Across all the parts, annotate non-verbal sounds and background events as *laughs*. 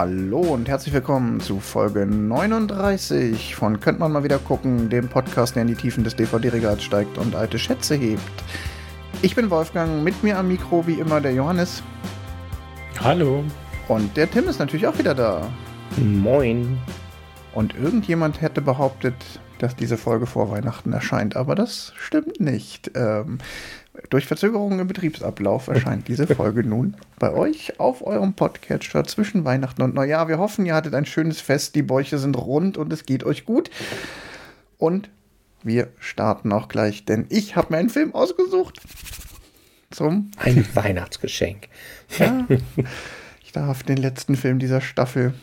Hallo und herzlich willkommen zu Folge 39 von Könnt man mal wieder gucken, dem Podcast, der in die Tiefen des DVD-Regals steigt und alte Schätze hebt. Ich bin Wolfgang, mit mir am Mikro wie immer der Johannes. Hallo. Und der Tim ist natürlich auch wieder da. Moin. Und irgendjemand hätte behauptet, dass diese Folge vor Weihnachten erscheint, aber das stimmt nicht. Ähm, durch Verzögerungen im Betriebsablauf erscheint diese Folge nun bei euch auf eurem Podcatcher zwischen Weihnachten und Neujahr. Wir hoffen, ihr hattet ein schönes Fest, die Bäuche sind rund und es geht euch gut. Und wir starten auch gleich, denn ich habe mir einen Film ausgesucht. Zum ein Weihnachtsgeschenk. Ja, ich darf den letzten Film dieser Staffel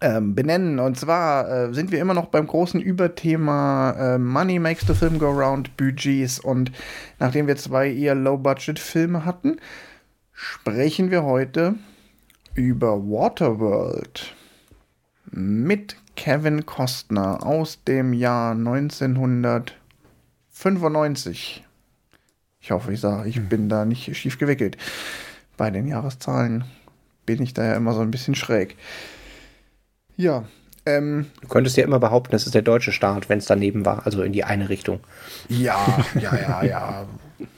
ähm, benennen. Und zwar äh, sind wir immer noch beim großen Überthema äh, Money makes the film go round, Budgets. Und nachdem wir zwei eher Low-Budget-Filme hatten, sprechen wir heute über Waterworld mit Kevin Costner aus dem Jahr 1995. Ich hoffe, ich sage, ich hm. bin da nicht schief gewickelt. Bei den Jahreszahlen bin ich da ja immer so ein bisschen schräg. Ja. Ähm, du könntest ja immer behaupten, das ist der deutsche Staat, wenn es daneben war, also in die eine Richtung. Ja, ja, ja, ja.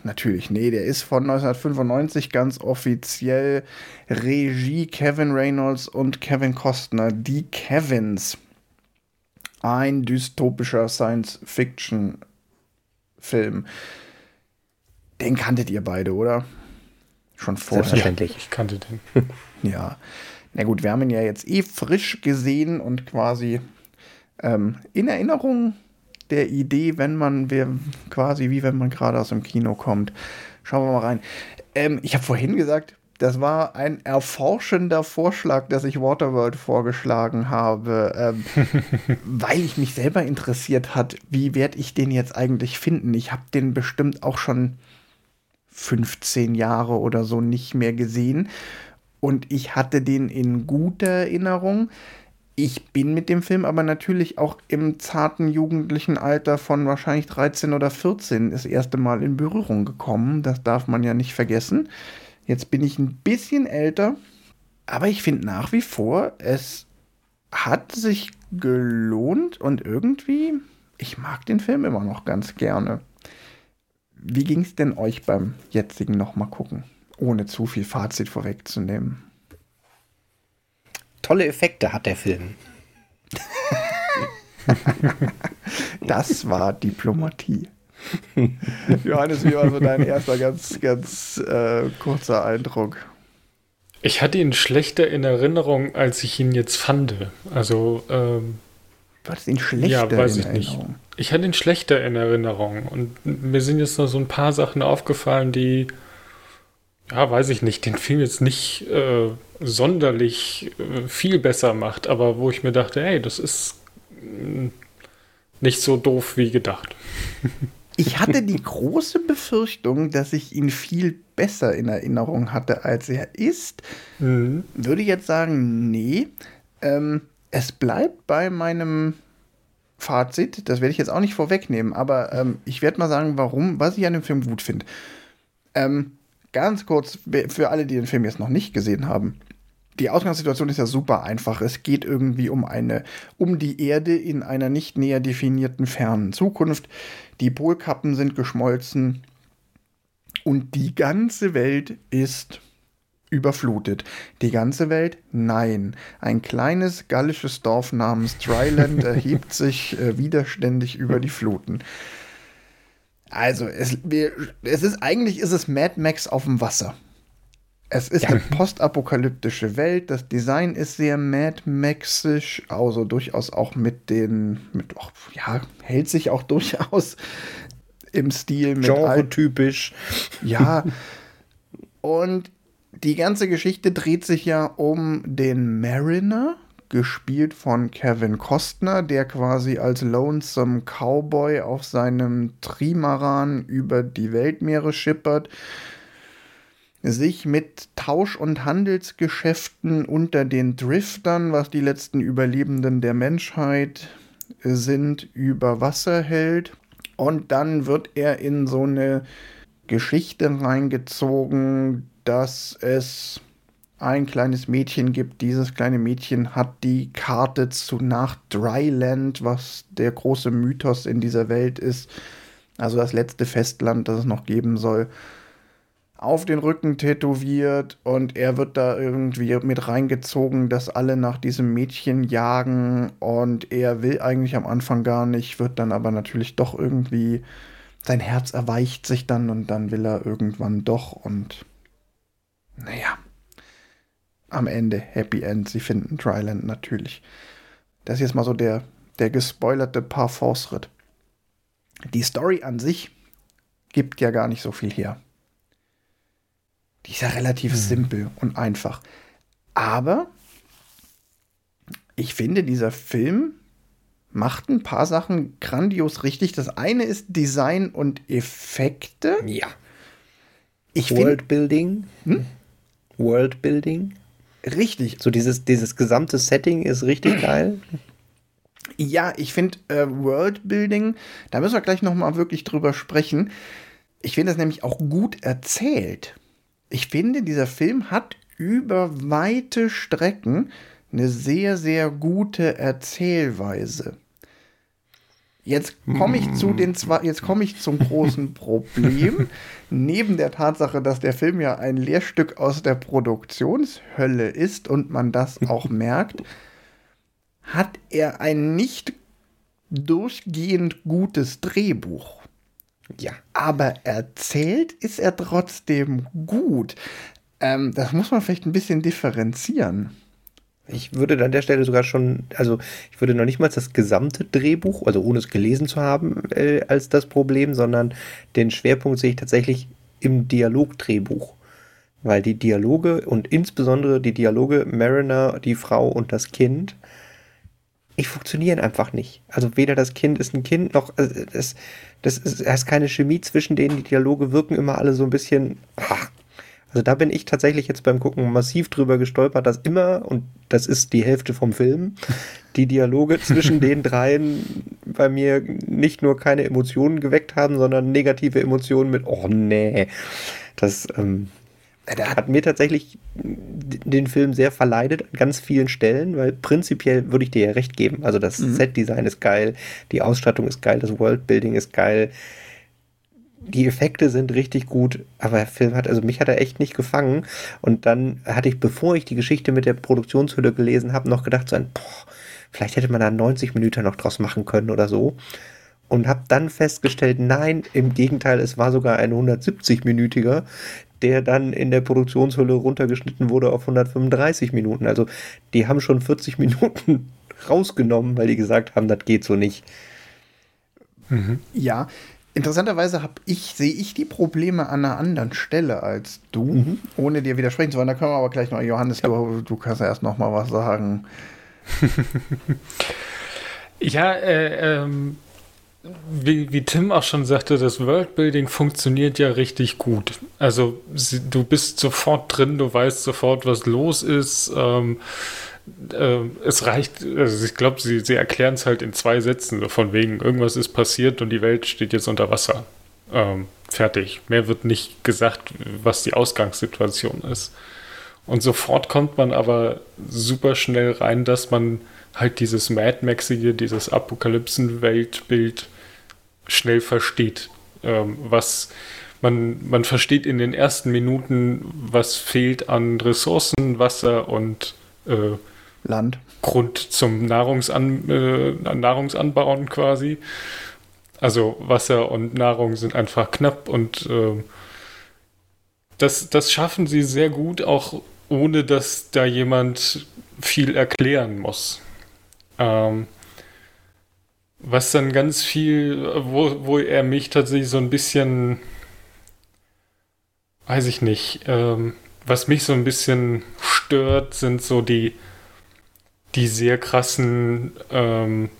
Natürlich. Nee, der ist von 1995 ganz offiziell Regie Kevin Reynolds und Kevin Costner. Die Kevins. Ein dystopischer Science-Fiction-Film. Den kanntet ihr beide, oder? Schon vorher. Selbstverständlich. Ich kannte den. ja. Na gut, wir haben ihn ja jetzt eh frisch gesehen und quasi ähm, in Erinnerung der Idee, wenn man, wir, quasi wie wenn man gerade aus dem Kino kommt. Schauen wir mal rein. Ähm, ich habe vorhin gesagt, das war ein erforschender Vorschlag, dass ich Waterworld vorgeschlagen habe, ähm, *laughs* weil ich mich selber interessiert hat, wie werde ich den jetzt eigentlich finden. Ich habe den bestimmt auch schon 15 Jahre oder so nicht mehr gesehen und ich hatte den in guter Erinnerung. Ich bin mit dem Film aber natürlich auch im zarten jugendlichen Alter von wahrscheinlich 13 oder 14 das erste Mal in Berührung gekommen. Das darf man ja nicht vergessen. Jetzt bin ich ein bisschen älter, aber ich finde nach wie vor, es hat sich gelohnt und irgendwie, ich mag den Film immer noch ganz gerne. Wie ging es denn euch beim jetzigen nochmal gucken? Ohne zu viel Fazit vorwegzunehmen. Tolle Effekte hat der Film. *laughs* das war Diplomatie. *laughs* Johannes, wie war so dein erster ganz, ganz äh, kurzer Eindruck? Ich hatte ihn schlechter in Erinnerung, als ich ihn jetzt fand. Also, ähm, Du hattest ihn schlechter ja, weiß ich Nicht. Ich hatte ihn schlechter in Erinnerung. Und mir sind jetzt noch so ein paar Sachen aufgefallen, die ja, weiß ich nicht, den Film jetzt nicht äh, sonderlich äh, viel besser macht, aber wo ich mir dachte, hey, das ist mm, nicht so doof wie gedacht. *laughs* Ich hatte die große Befürchtung, dass ich ihn viel besser in Erinnerung hatte, als er ist. Mhm. Würde jetzt sagen, nee. Ähm, es bleibt bei meinem Fazit. Das werde ich jetzt auch nicht vorwegnehmen, aber ähm, ich werde mal sagen, warum, was ich an dem Film gut finde. Ähm, ganz kurz für alle, die den Film jetzt noch nicht gesehen haben. Die Ausgangssituation ist ja super einfach. Es geht irgendwie um eine, um die Erde in einer nicht näher definierten fernen Zukunft. Die Polkappen sind geschmolzen und die ganze Welt ist überflutet. Die ganze Welt? Nein. Ein kleines gallisches Dorf namens Dryland *laughs* erhebt sich äh, widerständig über die Fluten. Also, es, es ist eigentlich ist es Mad Max auf dem Wasser. Es ist ja. eine postapokalyptische Welt. Das Design ist sehr Mad Maxisch, also durchaus auch mit den, mit, oh, ja, hält sich auch *laughs* durchaus im Stil mit Genre-typisch. Ja. *laughs* Und die ganze Geschichte dreht sich ja um den Mariner, gespielt von Kevin Costner, der quasi als Lonesome Cowboy auf seinem Trimaran über die Weltmeere schippert, sich mit Tausch- und Handelsgeschäften unter den Driftern, was die letzten Überlebenden der Menschheit sind, über Wasser hält. Und dann wird er in so eine Geschichte reingezogen, dass es ein kleines Mädchen gibt. Dieses kleine Mädchen hat die Karte zu nach Dryland, was der große Mythos in dieser Welt ist. Also das letzte Festland, das es noch geben soll auf den Rücken tätowiert und er wird da irgendwie mit reingezogen, dass alle nach diesem Mädchen jagen und er will eigentlich am Anfang gar nicht, wird dann aber natürlich doch irgendwie, sein Herz erweicht sich dann und dann will er irgendwann doch und naja, am Ende Happy End, sie finden Dryland natürlich. Das ist jetzt mal so der, der gespoilerte Parforce-Ritt. Die Story an sich gibt ja gar nicht so viel her. Die ist ja relativ hm. simpel und einfach. Aber ich finde, dieser Film macht ein paar Sachen grandios richtig. Das eine ist Design und Effekte. Ja. Ich Worldbuilding. Hm? Worldbuilding. Richtig. So dieses, dieses gesamte Setting ist richtig *clears throat* geil. Ja, ich finde äh, Worldbuilding, da müssen wir gleich noch mal wirklich drüber sprechen. Ich finde das nämlich auch gut erzählt. Ich finde, dieser Film hat über weite Strecken eine sehr, sehr gute Erzählweise. Jetzt komme ich zu den zwei, jetzt komme ich zum großen *laughs* Problem. Neben der Tatsache, dass der Film ja ein Lehrstück aus der Produktionshölle ist und man das auch *laughs* merkt, hat er ein nicht durchgehend gutes Drehbuch. Ja. Aber erzählt ist er trotzdem gut. Ähm, das muss man vielleicht ein bisschen differenzieren. Ich würde an der Stelle sogar schon, also ich würde noch nicht mal das gesamte Drehbuch, also ohne es gelesen zu haben, äh, als das Problem, sondern den Schwerpunkt sehe ich tatsächlich im Dialogdrehbuch. Weil die Dialoge und insbesondere die Dialoge Mariner, die Frau und das Kind, die funktionieren einfach nicht. Also weder das Kind ist ein Kind, noch also das, das ist, es ist keine Chemie zwischen denen. Die Dialoge wirken immer alle so ein bisschen. Ach, also da bin ich tatsächlich jetzt beim Gucken massiv drüber gestolpert, dass immer, und das ist die Hälfte vom Film, die Dialoge *laughs* zwischen den dreien bei mir nicht nur keine Emotionen geweckt haben, sondern negative Emotionen mit, oh nee. Das, ähm, hat mir tatsächlich den Film sehr verleidet an ganz vielen Stellen, weil prinzipiell würde ich dir ja recht geben. Also das mhm. Set-Design ist geil, die Ausstattung ist geil, das Worldbuilding ist geil die Effekte sind richtig gut, aber der Film hat, also mich hat er echt nicht gefangen. Und dann hatte ich, bevor ich die Geschichte mit der Produktionshülle gelesen habe, noch gedacht, so ein, boah, vielleicht hätte man da 90 Minuten noch draus machen können oder so. Und habe dann festgestellt, nein, im Gegenteil, es war sogar ein 170-minütiger, der dann in der Produktionshülle runtergeschnitten wurde auf 135 Minuten. Also die haben schon 40 *laughs* Minuten rausgenommen, weil die gesagt haben, das geht so nicht. Mhm. Ja, Interessanterweise habe ich, sehe ich die Probleme an einer anderen Stelle als du, mhm. ohne dir widersprechen zu wollen. Da können wir aber gleich noch, Johannes, ja. du, du kannst erst noch mal was sagen. *laughs* ja, äh, ähm, wie, wie Tim auch schon sagte, das Worldbuilding funktioniert ja richtig gut. Also du bist sofort drin, du weißt sofort, was los ist. Ähm, äh, es reicht, also ich glaube, sie, sie erklären es halt in zwei Sätzen, so von wegen, irgendwas ist passiert und die Welt steht jetzt unter Wasser. Ähm, fertig. Mehr wird nicht gesagt, was die Ausgangssituation ist. Und sofort kommt man aber super schnell rein, dass man halt dieses Mad Maxige, dieses Apokalypsen-Weltbild schnell versteht. Ähm, was man, man versteht in den ersten Minuten, was fehlt an Ressourcen, Wasser und äh, Land. Grund zum Nahrungsan äh, Nahrungsanbauen quasi. Also Wasser und Nahrung sind einfach knapp und äh, das, das schaffen sie sehr gut, auch ohne dass da jemand viel erklären muss. Ähm, was dann ganz viel, wo, wo er mich tatsächlich so ein bisschen, weiß ich nicht, ähm, was mich so ein bisschen stört, sind so die, die sehr krassen ähm,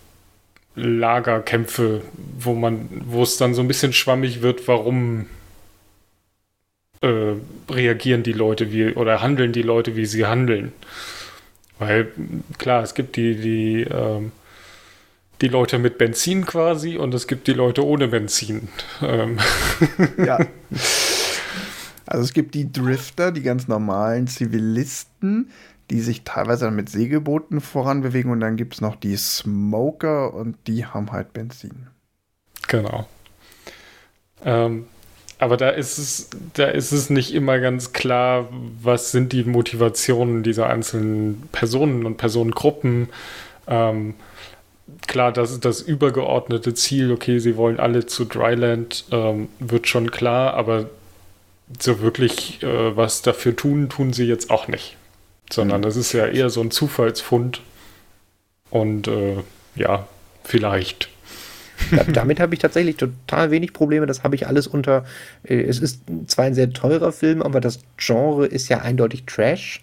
Lagerkämpfe, wo man, wo es dann so ein bisschen schwammig wird, warum äh, reagieren die Leute wie oder handeln die Leute, wie sie handeln. Weil klar, es gibt die, die, ähm, die Leute mit Benzin quasi und es gibt die Leute ohne Benzin. Ähm. Ja. *laughs* Also es gibt die Drifter, die ganz normalen Zivilisten, die sich teilweise mit Segelbooten voranbewegen und dann gibt es noch die Smoker und die haben halt Benzin. Genau. Ähm, aber da ist es, da ist es nicht immer ganz klar, was sind die Motivationen dieser einzelnen Personen und Personengruppen. Ähm, klar, das ist das übergeordnete Ziel, okay, sie wollen alle zu Dryland, ähm, wird schon klar, aber so wirklich äh, was dafür tun, tun sie jetzt auch nicht. Sondern das ist ja eher so ein Zufallsfund. Und äh, ja, vielleicht damit habe ich tatsächlich total wenig Probleme. Das habe ich alles unter. Äh, es ist zwar ein sehr teurer Film, aber das Genre ist ja eindeutig Trash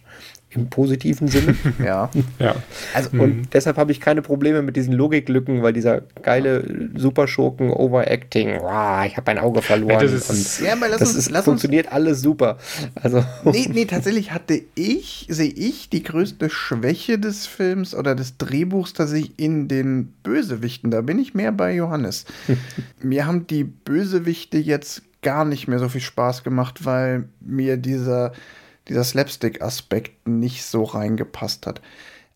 im positiven Sinne. *laughs* ja. ja. Also, mhm. Und deshalb habe ich keine Probleme mit diesen Logiklücken, weil dieser geile Superschurken Overacting, wow, ich habe ein Auge verloren. Ja, das ist, ja, das uns, ist, funktioniert uns, alles super. Also. *laughs* Nee, nee, tatsächlich hatte ich, sehe ich, die größte Schwäche des Films oder des Drehbuchs tatsächlich in den Bösewichten. Da bin ich mehr bei Johannes. *laughs* mir haben die Bösewichte jetzt gar nicht mehr so viel Spaß gemacht, weil mir dieser dieser Slapstick-Aspekt nicht so reingepasst hat.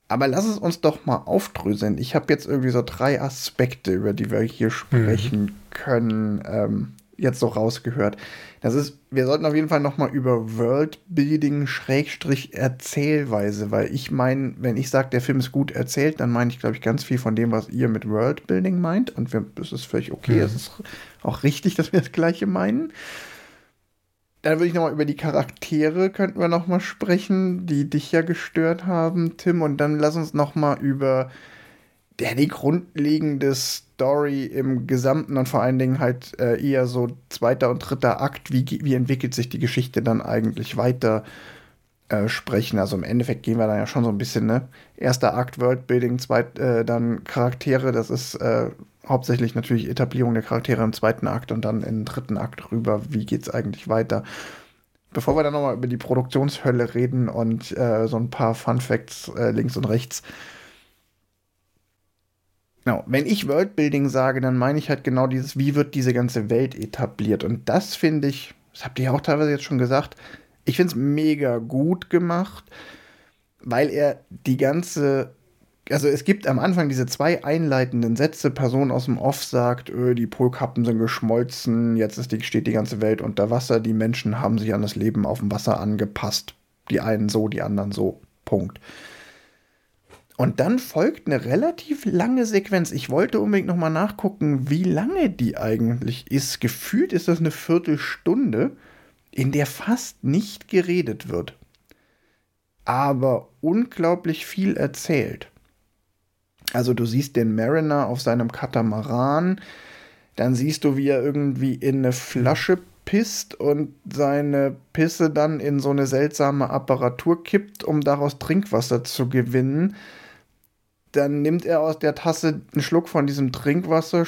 Aber lass es uns doch mal aufdröseln. Ich habe jetzt irgendwie so drei Aspekte, über die wir hier sprechen mhm. können, ähm, jetzt so rausgehört. Das ist, wir sollten auf jeden Fall noch mal über Worldbuilding Schrägstrich Erzählweise, weil ich meine, wenn ich sage, der Film ist gut erzählt, dann meine ich, glaube ich, ganz viel von dem, was ihr mit Worldbuilding meint. Und wir, das ist völlig okay. Mhm. Es ist auch richtig, dass wir das Gleiche meinen. Dann würde ich nochmal über die Charaktere könnten wir nochmal sprechen, die dich ja gestört haben, Tim. Und dann lass uns nochmal über der die grundlegende Story im Gesamten und vor allen Dingen halt äh, eher so zweiter und dritter Akt, wie, wie entwickelt sich die Geschichte dann eigentlich weiter äh, sprechen. Also im Endeffekt gehen wir dann ja schon so ein bisschen, ne? Erster Akt Worldbuilding, zweit, äh, dann Charaktere, das ist äh, hauptsächlich natürlich Etablierung der Charaktere im zweiten Akt und dann im dritten Akt rüber, wie geht es eigentlich weiter. Bevor wir dann nochmal über die Produktionshölle reden und äh, so ein paar Fun Facts äh, links und rechts. Genau, wenn ich Worldbuilding sage, dann meine ich halt genau dieses, wie wird diese ganze Welt etabliert. Und das finde ich, das habt ihr ja auch teilweise jetzt schon gesagt, ich finde es mega gut gemacht, weil er die ganze also es gibt am Anfang diese zwei einleitenden Sätze, Person aus dem Off sagt, öh, die Polkappen sind geschmolzen, jetzt ist die, steht die ganze Welt unter Wasser, die Menschen haben sich an das Leben auf dem Wasser angepasst. Die einen so, die anderen so. Punkt. Und dann folgt eine relativ lange Sequenz. Ich wollte unbedingt nochmal nachgucken, wie lange die eigentlich ist. Gefühlt ist das eine Viertelstunde, in der fast nicht geredet wird. Aber unglaublich viel erzählt. Also du siehst den Mariner auf seinem Katamaran, dann siehst du, wie er irgendwie in eine Flasche pisst und seine Pisse dann in so eine seltsame Apparatur kippt, um daraus Trinkwasser zu gewinnen. Dann nimmt er aus der Tasse einen Schluck von diesem Trinkwasser,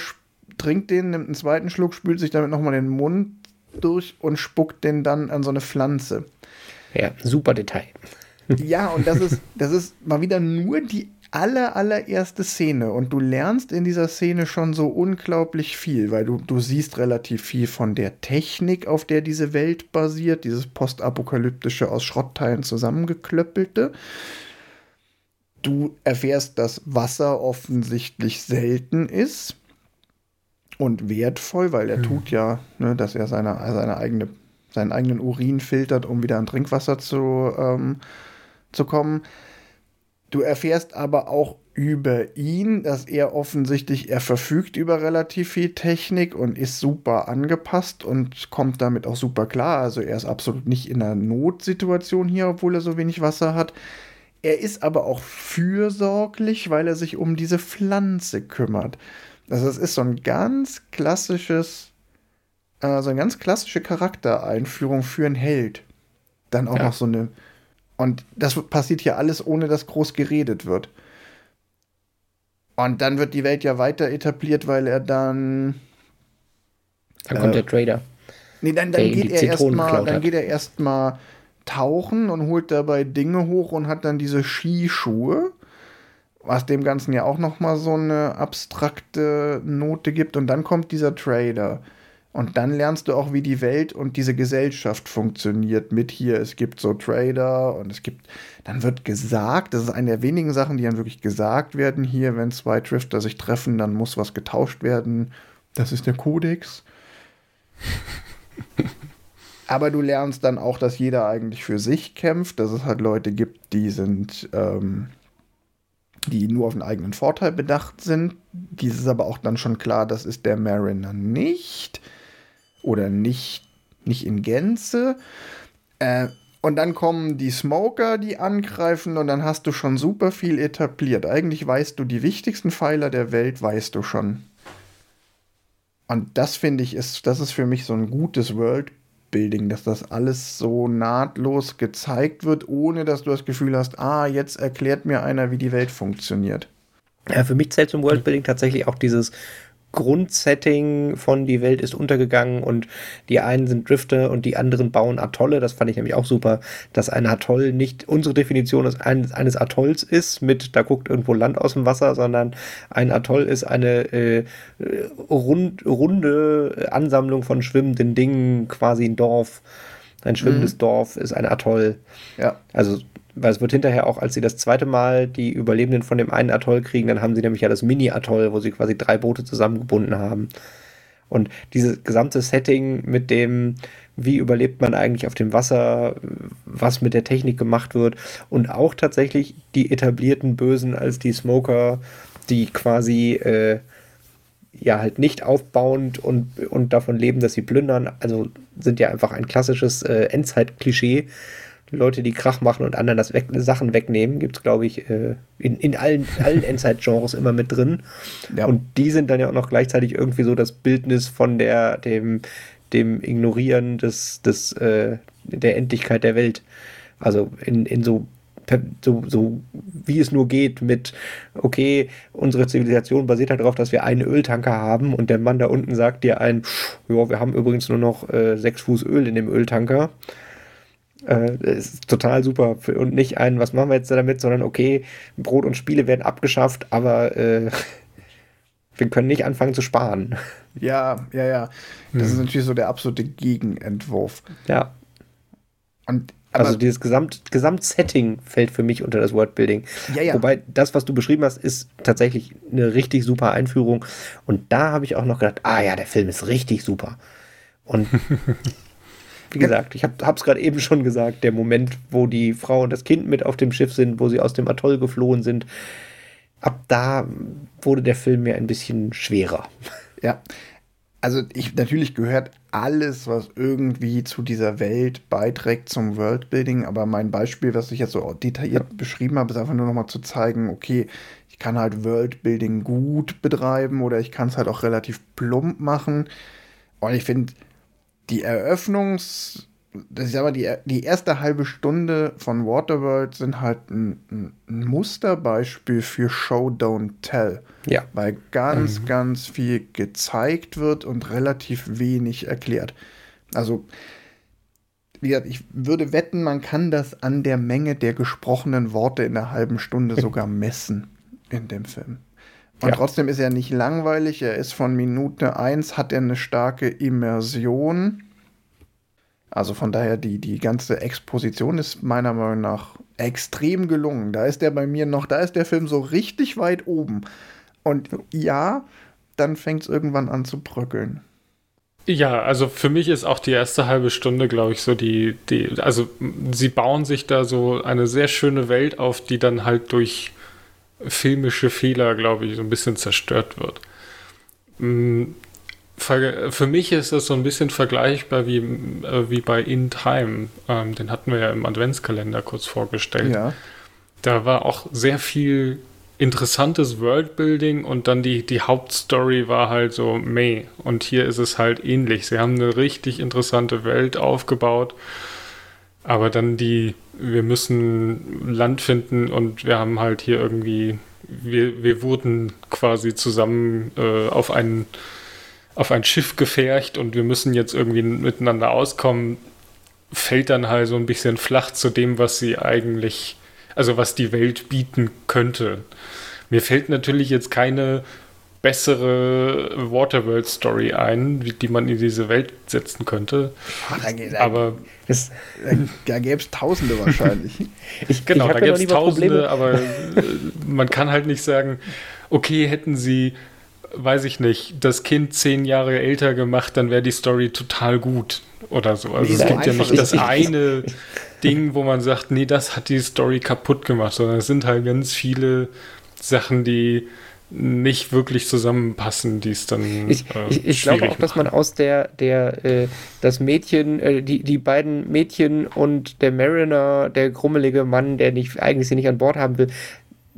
trinkt den, nimmt einen zweiten Schluck, spült sich damit nochmal den Mund durch und spuckt den dann an so eine Pflanze. Ja, super Detail. Ja, und das ist, das ist mal wieder nur die aller, allererste Szene und du lernst in dieser Szene schon so unglaublich viel, weil du, du siehst relativ viel von der Technik, auf der diese Welt basiert, dieses postapokalyptische aus Schrottteilen zusammengeklöppelte. Du erfährst, dass Wasser offensichtlich selten ist und wertvoll, weil er hm. tut ja, ne, dass er seine, seine eigene, seinen eigenen Urin filtert, um wieder an Trinkwasser zu, ähm, zu kommen Du erfährst aber auch über ihn, dass er offensichtlich, er verfügt über relativ viel Technik und ist super angepasst und kommt damit auch super klar. Also er ist absolut nicht in einer Notsituation hier, obwohl er so wenig Wasser hat. Er ist aber auch fürsorglich, weil er sich um diese Pflanze kümmert. Also es ist so ein ganz klassisches, äh, so eine ganz klassische Charaktereinführung für einen Held. Dann auch ja. noch so eine und das passiert hier alles, ohne dass groß geredet wird. Und dann wird die Welt ja weiter etabliert, weil er dann. Dann äh, kommt der Trader. Nee, dann, dann, geht er erstmal, dann geht er erstmal tauchen und holt dabei Dinge hoch und hat dann diese Skischuhe, was dem Ganzen ja auch noch mal so eine abstrakte Note gibt. Und dann kommt dieser Trader. Und dann lernst du auch, wie die Welt und diese Gesellschaft funktioniert. Mit hier, es gibt so Trader und es gibt, dann wird gesagt, das ist eine der wenigen Sachen, die dann wirklich gesagt werden hier, wenn zwei Drifter sich treffen, dann muss was getauscht werden. Das ist der Kodex. *laughs* Aber du lernst dann auch, dass jeder eigentlich für sich kämpft, dass es halt Leute gibt, die sind, ähm, die nur auf den eigenen Vorteil bedacht sind. Dies ist aber auch dann schon klar, das ist der Mariner nicht oder nicht, nicht in Gänze. Äh, und dann kommen die Smoker, die angreifen und dann hast du schon super viel etabliert. Eigentlich weißt du die wichtigsten Pfeiler der Welt, weißt du schon. Und das finde ich, ist, das ist für mich so ein gutes Worldbuilding, dass das alles so nahtlos gezeigt wird, ohne dass du das Gefühl hast, ah, jetzt erklärt mir einer, wie die Welt funktioniert. Ja, für mich zählt zum Worldbuilding tatsächlich auch dieses Grundsetting von die Welt ist untergegangen und die einen sind Drifter und die anderen bauen Atolle. Das fand ich nämlich auch super, dass ein Atoll nicht unsere Definition eines, eines Atolls ist, mit da guckt irgendwo Land aus dem Wasser, sondern ein Atoll ist eine äh, rund, runde Ansammlung von schwimmenden Dingen, quasi ein Dorf. Ein schwimmendes mhm. Dorf ist ein Atoll. Ja. Also weil es wird hinterher auch, als sie das zweite Mal die Überlebenden von dem einen Atoll kriegen, dann haben sie nämlich ja das Mini-Atoll, wo sie quasi drei Boote zusammengebunden haben. Und dieses gesamte Setting mit dem, wie überlebt man eigentlich auf dem Wasser, was mit der Technik gemacht wird und auch tatsächlich die etablierten Bösen als die Smoker, die quasi äh, ja halt nicht aufbauend und, und davon leben, dass sie plündern, also sind ja einfach ein klassisches äh, Endzeit-Klischee Leute, die Krach machen und anderen das weg, Sachen wegnehmen, gibt es, glaube ich, äh, in, in allen, allen Endzeit-Genres immer mit drin. Ja. Und die sind dann ja auch noch gleichzeitig irgendwie so das Bildnis von der, dem, dem Ignorieren des, des, äh, der Endlichkeit der Welt. Also in, in so, so, so wie es nur geht mit, okay, unsere Zivilisation basiert halt darauf, dass wir einen Öltanker haben und der Mann da unten sagt dir ein, ja, wir haben übrigens nur noch äh, sechs Fuß Öl in dem Öltanker. Äh, ist total super. Und nicht ein, was machen wir jetzt damit, sondern okay, Brot und Spiele werden abgeschafft, aber äh, wir können nicht anfangen zu sparen. Ja, ja, ja. Das hm. ist natürlich so der absolute Gegenentwurf. Ja. Und also dieses Gesamt, Gesamtsetting fällt für mich unter das Wordbuilding. Ja, ja. Wobei das, was du beschrieben hast, ist tatsächlich eine richtig super Einführung. Und da habe ich auch noch gedacht, ah ja, der Film ist richtig super. Und *laughs* Wie gesagt, ich habe es gerade eben schon gesagt, der Moment, wo die Frau und das Kind mit auf dem Schiff sind, wo sie aus dem Atoll geflohen sind, ab da wurde der Film mir ein bisschen schwerer. Ja, also ich natürlich gehört alles, was irgendwie zu dieser Welt beiträgt zum Worldbuilding, aber mein Beispiel, was ich jetzt so detailliert ja. beschrieben habe, ist einfach nur noch mal zu zeigen, okay, ich kann halt Worldbuilding gut betreiben oder ich kann es halt auch relativ plump machen. Und ich finde, die Eröffnungs-, das ist aber die, die erste halbe Stunde von Waterworld sind halt ein, ein Musterbeispiel für Show, Don't Tell. Ja. Weil ganz, mhm. ganz viel gezeigt wird und relativ wenig erklärt. Also, wie gesagt, ich würde wetten, man kann das an der Menge der gesprochenen Worte in einer halben Stunde *laughs* sogar messen in dem Film. Und ja. trotzdem ist er nicht langweilig. Er ist von Minute 1, hat er eine starke Immersion. Also von daher, die, die ganze Exposition ist meiner Meinung nach extrem gelungen. Da ist der bei mir noch, da ist der Film so richtig weit oben. Und ja, dann fängt es irgendwann an zu bröckeln. Ja, also für mich ist auch die erste halbe Stunde, glaube ich, so die, die, also sie bauen sich da so eine sehr schöne Welt auf, die dann halt durch filmische Fehler, glaube ich, so ein bisschen zerstört wird. Mm, für mich ist das so ein bisschen vergleichbar wie, äh, wie bei In Time. Ähm, den hatten wir ja im Adventskalender kurz vorgestellt. Ja. Da war auch sehr viel interessantes Worldbuilding und dann die, die Hauptstory war halt so meh. Und hier ist es halt ähnlich. Sie haben eine richtig interessante Welt aufgebaut, aber dann die wir müssen Land finden und wir haben halt hier irgendwie, wir, wir wurden quasi zusammen äh, auf, ein, auf ein Schiff gefercht und wir müssen jetzt irgendwie miteinander auskommen, fällt dann halt so ein bisschen flach zu dem, was sie eigentlich, also was die Welt bieten könnte. Mir fällt natürlich jetzt keine bessere Waterworld-Story ein, die man in diese Welt setzen könnte. Ach, da, aber es, da gäbe es Tausende wahrscheinlich. *laughs* ich, genau, ich da gäbe es Tausende, aber äh, man kann halt nicht sagen, okay, hätten sie, weiß ich nicht, das Kind zehn Jahre älter gemacht, dann wäre die Story total gut oder so. Also nee, es gibt ja nicht das eine *laughs* Ding, wo man sagt, nee, das hat die Story kaputt gemacht, sondern es sind halt ganz viele Sachen, die nicht wirklich zusammenpassen, die es dann. Ich, äh, ich, ich glaube auch, machen. dass man aus der, der, äh, das Mädchen, äh, die, die beiden Mädchen und der Mariner, der grummelige Mann, der nicht, eigentlich sie nicht an Bord haben will,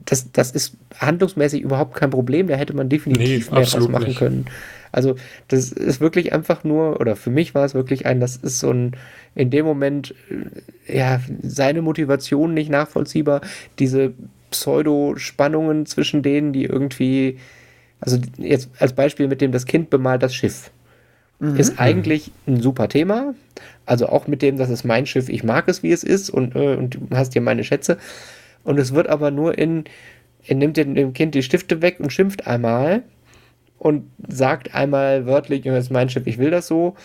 das, das ist handlungsmäßig überhaupt kein Problem. Da hätte man definitiv nee, mehr draus machen nicht. können. Also, das ist wirklich einfach nur, oder für mich war es wirklich ein, das ist so ein, in dem Moment, äh, ja, seine Motivation nicht nachvollziehbar. Diese Pseudo-Spannungen zwischen denen, die irgendwie, also jetzt als Beispiel mit dem das Kind bemalt das Schiff. Mhm. Ist eigentlich ein super Thema. Also auch mit dem, das ist mein Schiff, ich mag es, wie es ist und, äh, und du hast hier meine Schätze. Und es wird aber nur in, er nimmt dem Kind die Stifte weg und schimpft einmal und sagt einmal wörtlich, das ist mein Schiff, ich will das so.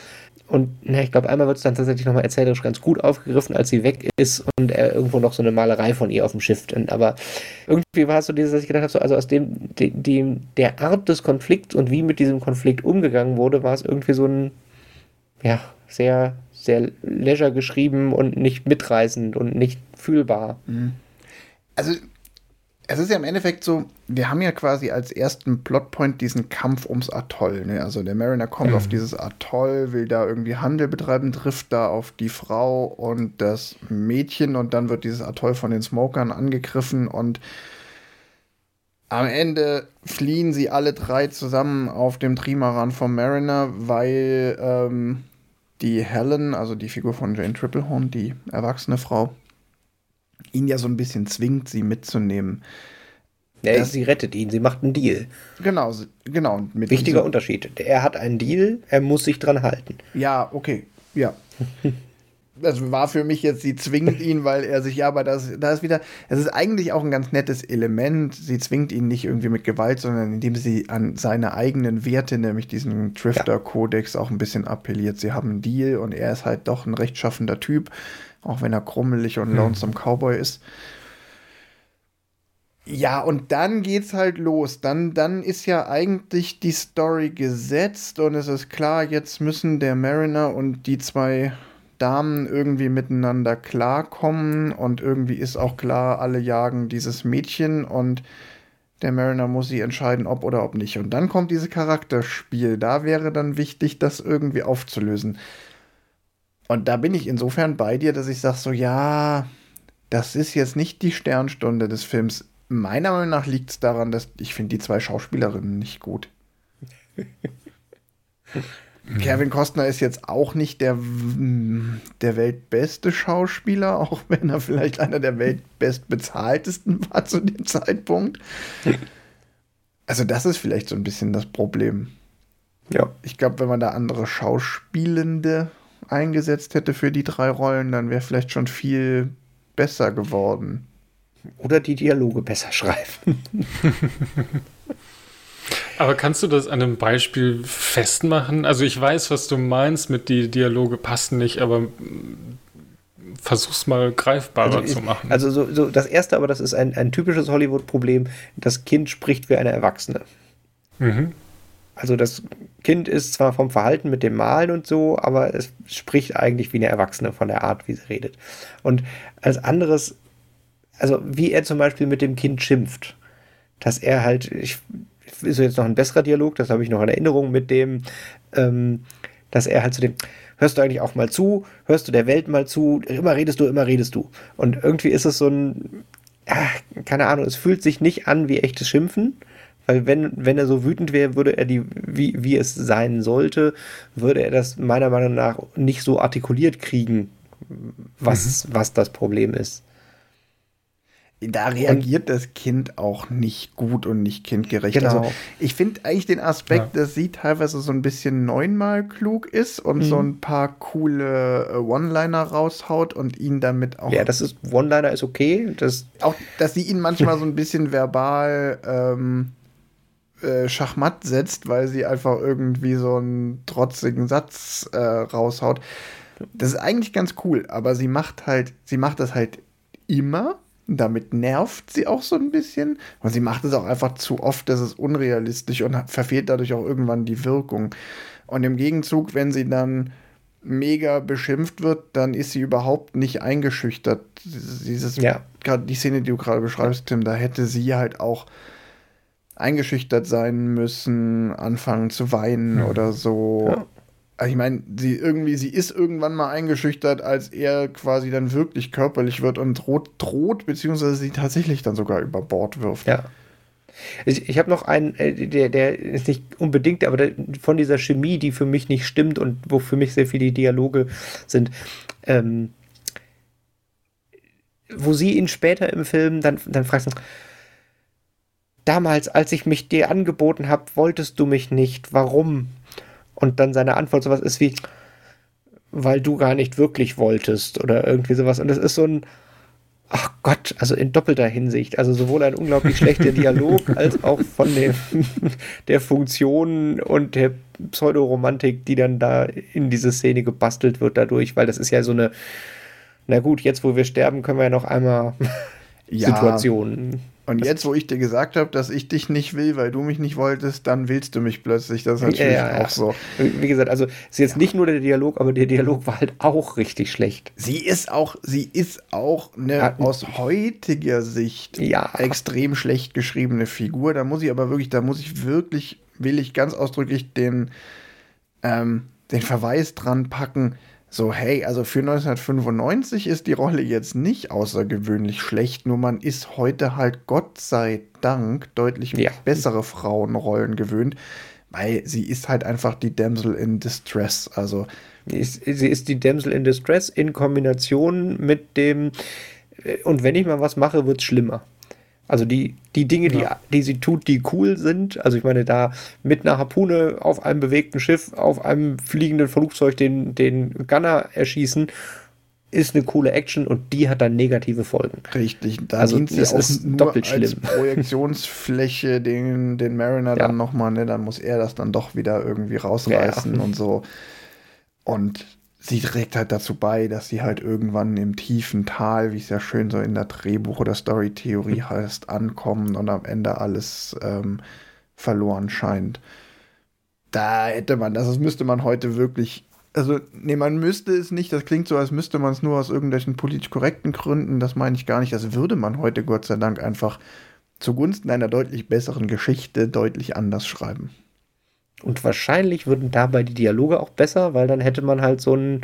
Und na, ich glaube, einmal wird es dann tatsächlich nochmal erzählerisch ganz gut aufgegriffen, als sie weg ist und er irgendwo noch so eine Malerei von ihr auf dem Schiff. Und, aber irgendwie war es so dieses, dass ich gedacht habe, so, also aus dem, dem, der Art des Konflikts und wie mit diesem Konflikt umgegangen wurde, war es irgendwie so ein, ja, sehr, sehr leisure geschrieben und nicht mitreißend und nicht fühlbar. Mhm. Also es ist ja im Endeffekt so, wir haben ja quasi als ersten Plotpoint diesen Kampf ums Atoll. Ne? Also der Mariner kommt mhm. auf dieses Atoll, will da irgendwie Handel betreiben, trifft da auf die Frau und das Mädchen und dann wird dieses Atoll von den Smokern angegriffen und am Ende fliehen sie alle drei zusammen auf dem Trimaran vom Mariner, weil ähm, die Helen, also die Figur von Jane Triplehorn, die erwachsene Frau, ihn ja so ein bisschen zwingt, sie mitzunehmen. Ja, sie rettet ihn, sie macht einen Deal. Genau, genau. Wichtiger Unterschied. Er hat einen Deal, er muss sich dran halten. Ja, okay, ja. *laughs* das war für mich jetzt, sie zwingt ihn, weil er sich, ja, aber das, da ist wieder, es ist eigentlich auch ein ganz nettes Element. Sie zwingt ihn nicht irgendwie mit Gewalt, sondern indem sie an seine eigenen Werte, nämlich diesen Drifter-Kodex, auch ein bisschen appelliert. Sie haben einen Deal und er ist halt doch ein rechtschaffender Typ auch wenn er krummelig und hm. Lonesome Cowboy ist. Ja, und dann geht's halt los. Dann, dann ist ja eigentlich die Story gesetzt und es ist klar, jetzt müssen der Mariner und die zwei Damen irgendwie miteinander klarkommen und irgendwie ist auch klar, alle jagen dieses Mädchen und der Mariner muss sie entscheiden, ob oder ob nicht. Und dann kommt dieses Charakterspiel. Da wäre dann wichtig, das irgendwie aufzulösen. Und da bin ich insofern bei dir, dass ich sage so, ja, das ist jetzt nicht die Sternstunde des Films. Meiner Meinung nach liegt es daran, dass ich finde die zwei Schauspielerinnen nicht gut. *laughs* Kevin Costner ist jetzt auch nicht der, der weltbeste Schauspieler, *laughs* auch wenn er vielleicht einer der weltbestbezahltesten *laughs* war zu dem Zeitpunkt. Also das ist vielleicht so ein bisschen das Problem. Ja. Ich glaube, wenn man da andere Schauspielende eingesetzt hätte für die drei Rollen, dann wäre vielleicht schon viel besser geworden. Oder die Dialoge besser schreiben. *laughs* Aber kannst du das an einem Beispiel festmachen? Also ich weiß, was du meinst mit die Dialoge passen nicht, aber versuch's mal greifbarer also zu machen. Also so, so, das erste, aber das ist ein, ein typisches Hollywood-Problem. Das Kind spricht wie eine Erwachsene. Mhm. Also das Kind ist zwar vom Verhalten mit dem Malen und so, aber es spricht eigentlich wie eine Erwachsene von der Art, wie sie redet. Und als anderes, also wie er zum Beispiel mit dem Kind schimpft, dass er halt, ich, ist jetzt noch ein besserer Dialog, das habe ich noch in Erinnerung mit dem, ähm, dass er halt zu dem, hörst du eigentlich auch mal zu, hörst du der Welt mal zu, immer redest du, immer redest du. Und irgendwie ist es so ein, ja, keine Ahnung, es fühlt sich nicht an wie echtes Schimpfen, weil wenn, wenn er so wütend wäre, würde er die, wie, wie es sein sollte, würde er das meiner Meinung nach nicht so artikuliert kriegen, was, mhm. was das Problem ist. Da reagiert und, das Kind auch nicht gut und nicht kindgerecht. Genau. Also ich finde eigentlich den Aspekt, ja. dass sie teilweise so ein bisschen neunmal klug ist und mhm. so ein paar coole äh, One-Liner raushaut und ihn damit auch. Ja, das ist One-Liner ist okay. Das auch, dass sie ihn manchmal so ein bisschen verbal ähm, äh, Schachmatt setzt, weil sie einfach irgendwie so einen trotzigen Satz äh, raushaut. Das ist eigentlich ganz cool, aber sie macht halt, sie macht das halt immer. Damit nervt sie auch so ein bisschen. Und sie macht es auch einfach zu oft, dass es unrealistisch und verfehlt dadurch auch irgendwann die Wirkung. Und im Gegenzug, wenn sie dann mega beschimpft wird, dann ist sie überhaupt nicht eingeschüchtert. Dieses, ja. gerade die Szene, die du gerade beschreibst, Tim, da hätte sie halt auch eingeschüchtert sein müssen, anfangen zu weinen ja. oder so. Ja. Also ich meine, sie irgendwie, sie ist irgendwann mal eingeschüchtert, als er quasi dann wirklich körperlich wird und droht, droht beziehungsweise sie tatsächlich dann sogar über Bord wirft. Ja. Ich, ich habe noch einen, äh, der, der ist nicht unbedingt, aber der, von dieser Chemie, die für mich nicht stimmt und wo für mich sehr viele Dialoge sind. Ähm, wo sie ihn später im Film dann, dann fragt, damals, als ich mich dir angeboten habe, wolltest du mich nicht. Warum? Und dann seine Antwort sowas ist wie, weil du gar nicht wirklich wolltest oder irgendwie sowas. Und das ist so ein, ach Gott, also in doppelter Hinsicht. Also sowohl ein unglaublich schlechter *laughs* Dialog als auch von dem, der Funktion und der Pseudoromantik, die dann da in diese Szene gebastelt wird dadurch, weil das ist ja so eine, na gut, jetzt wo wir sterben, können wir ja noch einmal ja. Situationen und jetzt, wo ich dir gesagt habe, dass ich dich nicht will, weil du mich nicht wolltest, dann willst du mich plötzlich. Das ist natürlich ja, ja, auch so. Wie gesagt, also ist jetzt nicht nur der Dialog, aber der Dialog war halt auch richtig schlecht. Sie ist auch, sie ist auch eine aus heutiger Sicht extrem schlecht geschriebene Figur. Da muss ich aber wirklich, da muss ich wirklich, will ich ganz ausdrücklich den, ähm, den Verweis dran packen so, hey, also für 1995 ist die Rolle jetzt nicht außergewöhnlich schlecht, nur man ist heute halt Gott sei Dank deutlich ja. bessere Frauenrollen gewöhnt, weil sie ist halt einfach die Damsel in Distress. Also sie ist die Damsel in Distress in Kombination mit dem äh, und wenn ich mal was mache, wird es schlimmer. Also die, die Dinge, die, ja. die sie tut, die cool sind. Also ich meine, da mit einer Harpune auf einem bewegten Schiff, auf einem fliegenden Flugzeug den, den Gunner erschießen, ist eine coole Action und die hat dann negative Folgen. Richtig, da also dient sie auch ist nur doppelt als schlimm. Projektionsfläche *laughs* den, den Mariner ja. dann nochmal, ne, dann muss er das dann doch wieder irgendwie rausreißen ja, und so. Und sie trägt halt dazu bei, dass sie halt irgendwann im tiefen Tal, wie es ja schön so in der Drehbuch- oder Story-Theorie *laughs* heißt, ankommen und am Ende alles ähm, verloren scheint. Da hätte man, das müsste man heute wirklich, also nee, man müsste es nicht, das klingt so, als müsste man es nur aus irgendwelchen politisch korrekten Gründen, das meine ich gar nicht, das würde man heute Gott sei Dank einfach zugunsten einer deutlich besseren Geschichte deutlich anders schreiben. Und wahrscheinlich würden dabei die Dialoge auch besser, weil dann hätte man halt so ein,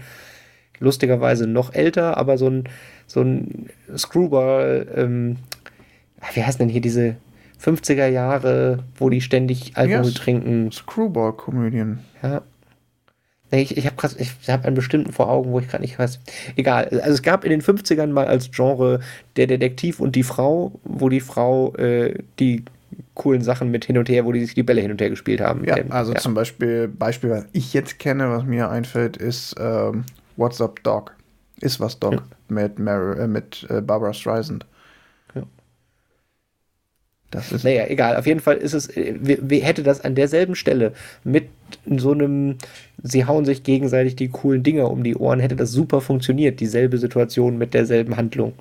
lustigerweise noch älter, aber so ein, so ein Screwball, ähm, wie heißt denn hier diese 50er Jahre, wo die ständig Alkohol yes. trinken? Screwball-Komödien. Ja. Ich, ich habe ich hab einen bestimmten vor Augen, wo ich gerade nicht weiß. Egal. Also es gab in den 50ern mal als Genre der Detektiv und die Frau, wo die Frau äh, die coolen Sachen mit hin und her, wo die sich die Bälle hin und her gespielt haben. Ja, also ja. zum Beispiel, Beispiel, was ich jetzt kenne, was mir einfällt, ist ähm, What's Up Dog. Ist was Dog ja. mit, Mar äh, mit äh, Barbara Streisand. Ja. Das ist naja, egal. Auf jeden Fall ist es, äh, wie, hätte das an derselben Stelle mit so einem, sie hauen sich gegenseitig die coolen Dinger um die Ohren, hätte das super funktioniert, dieselbe Situation mit derselben Handlung.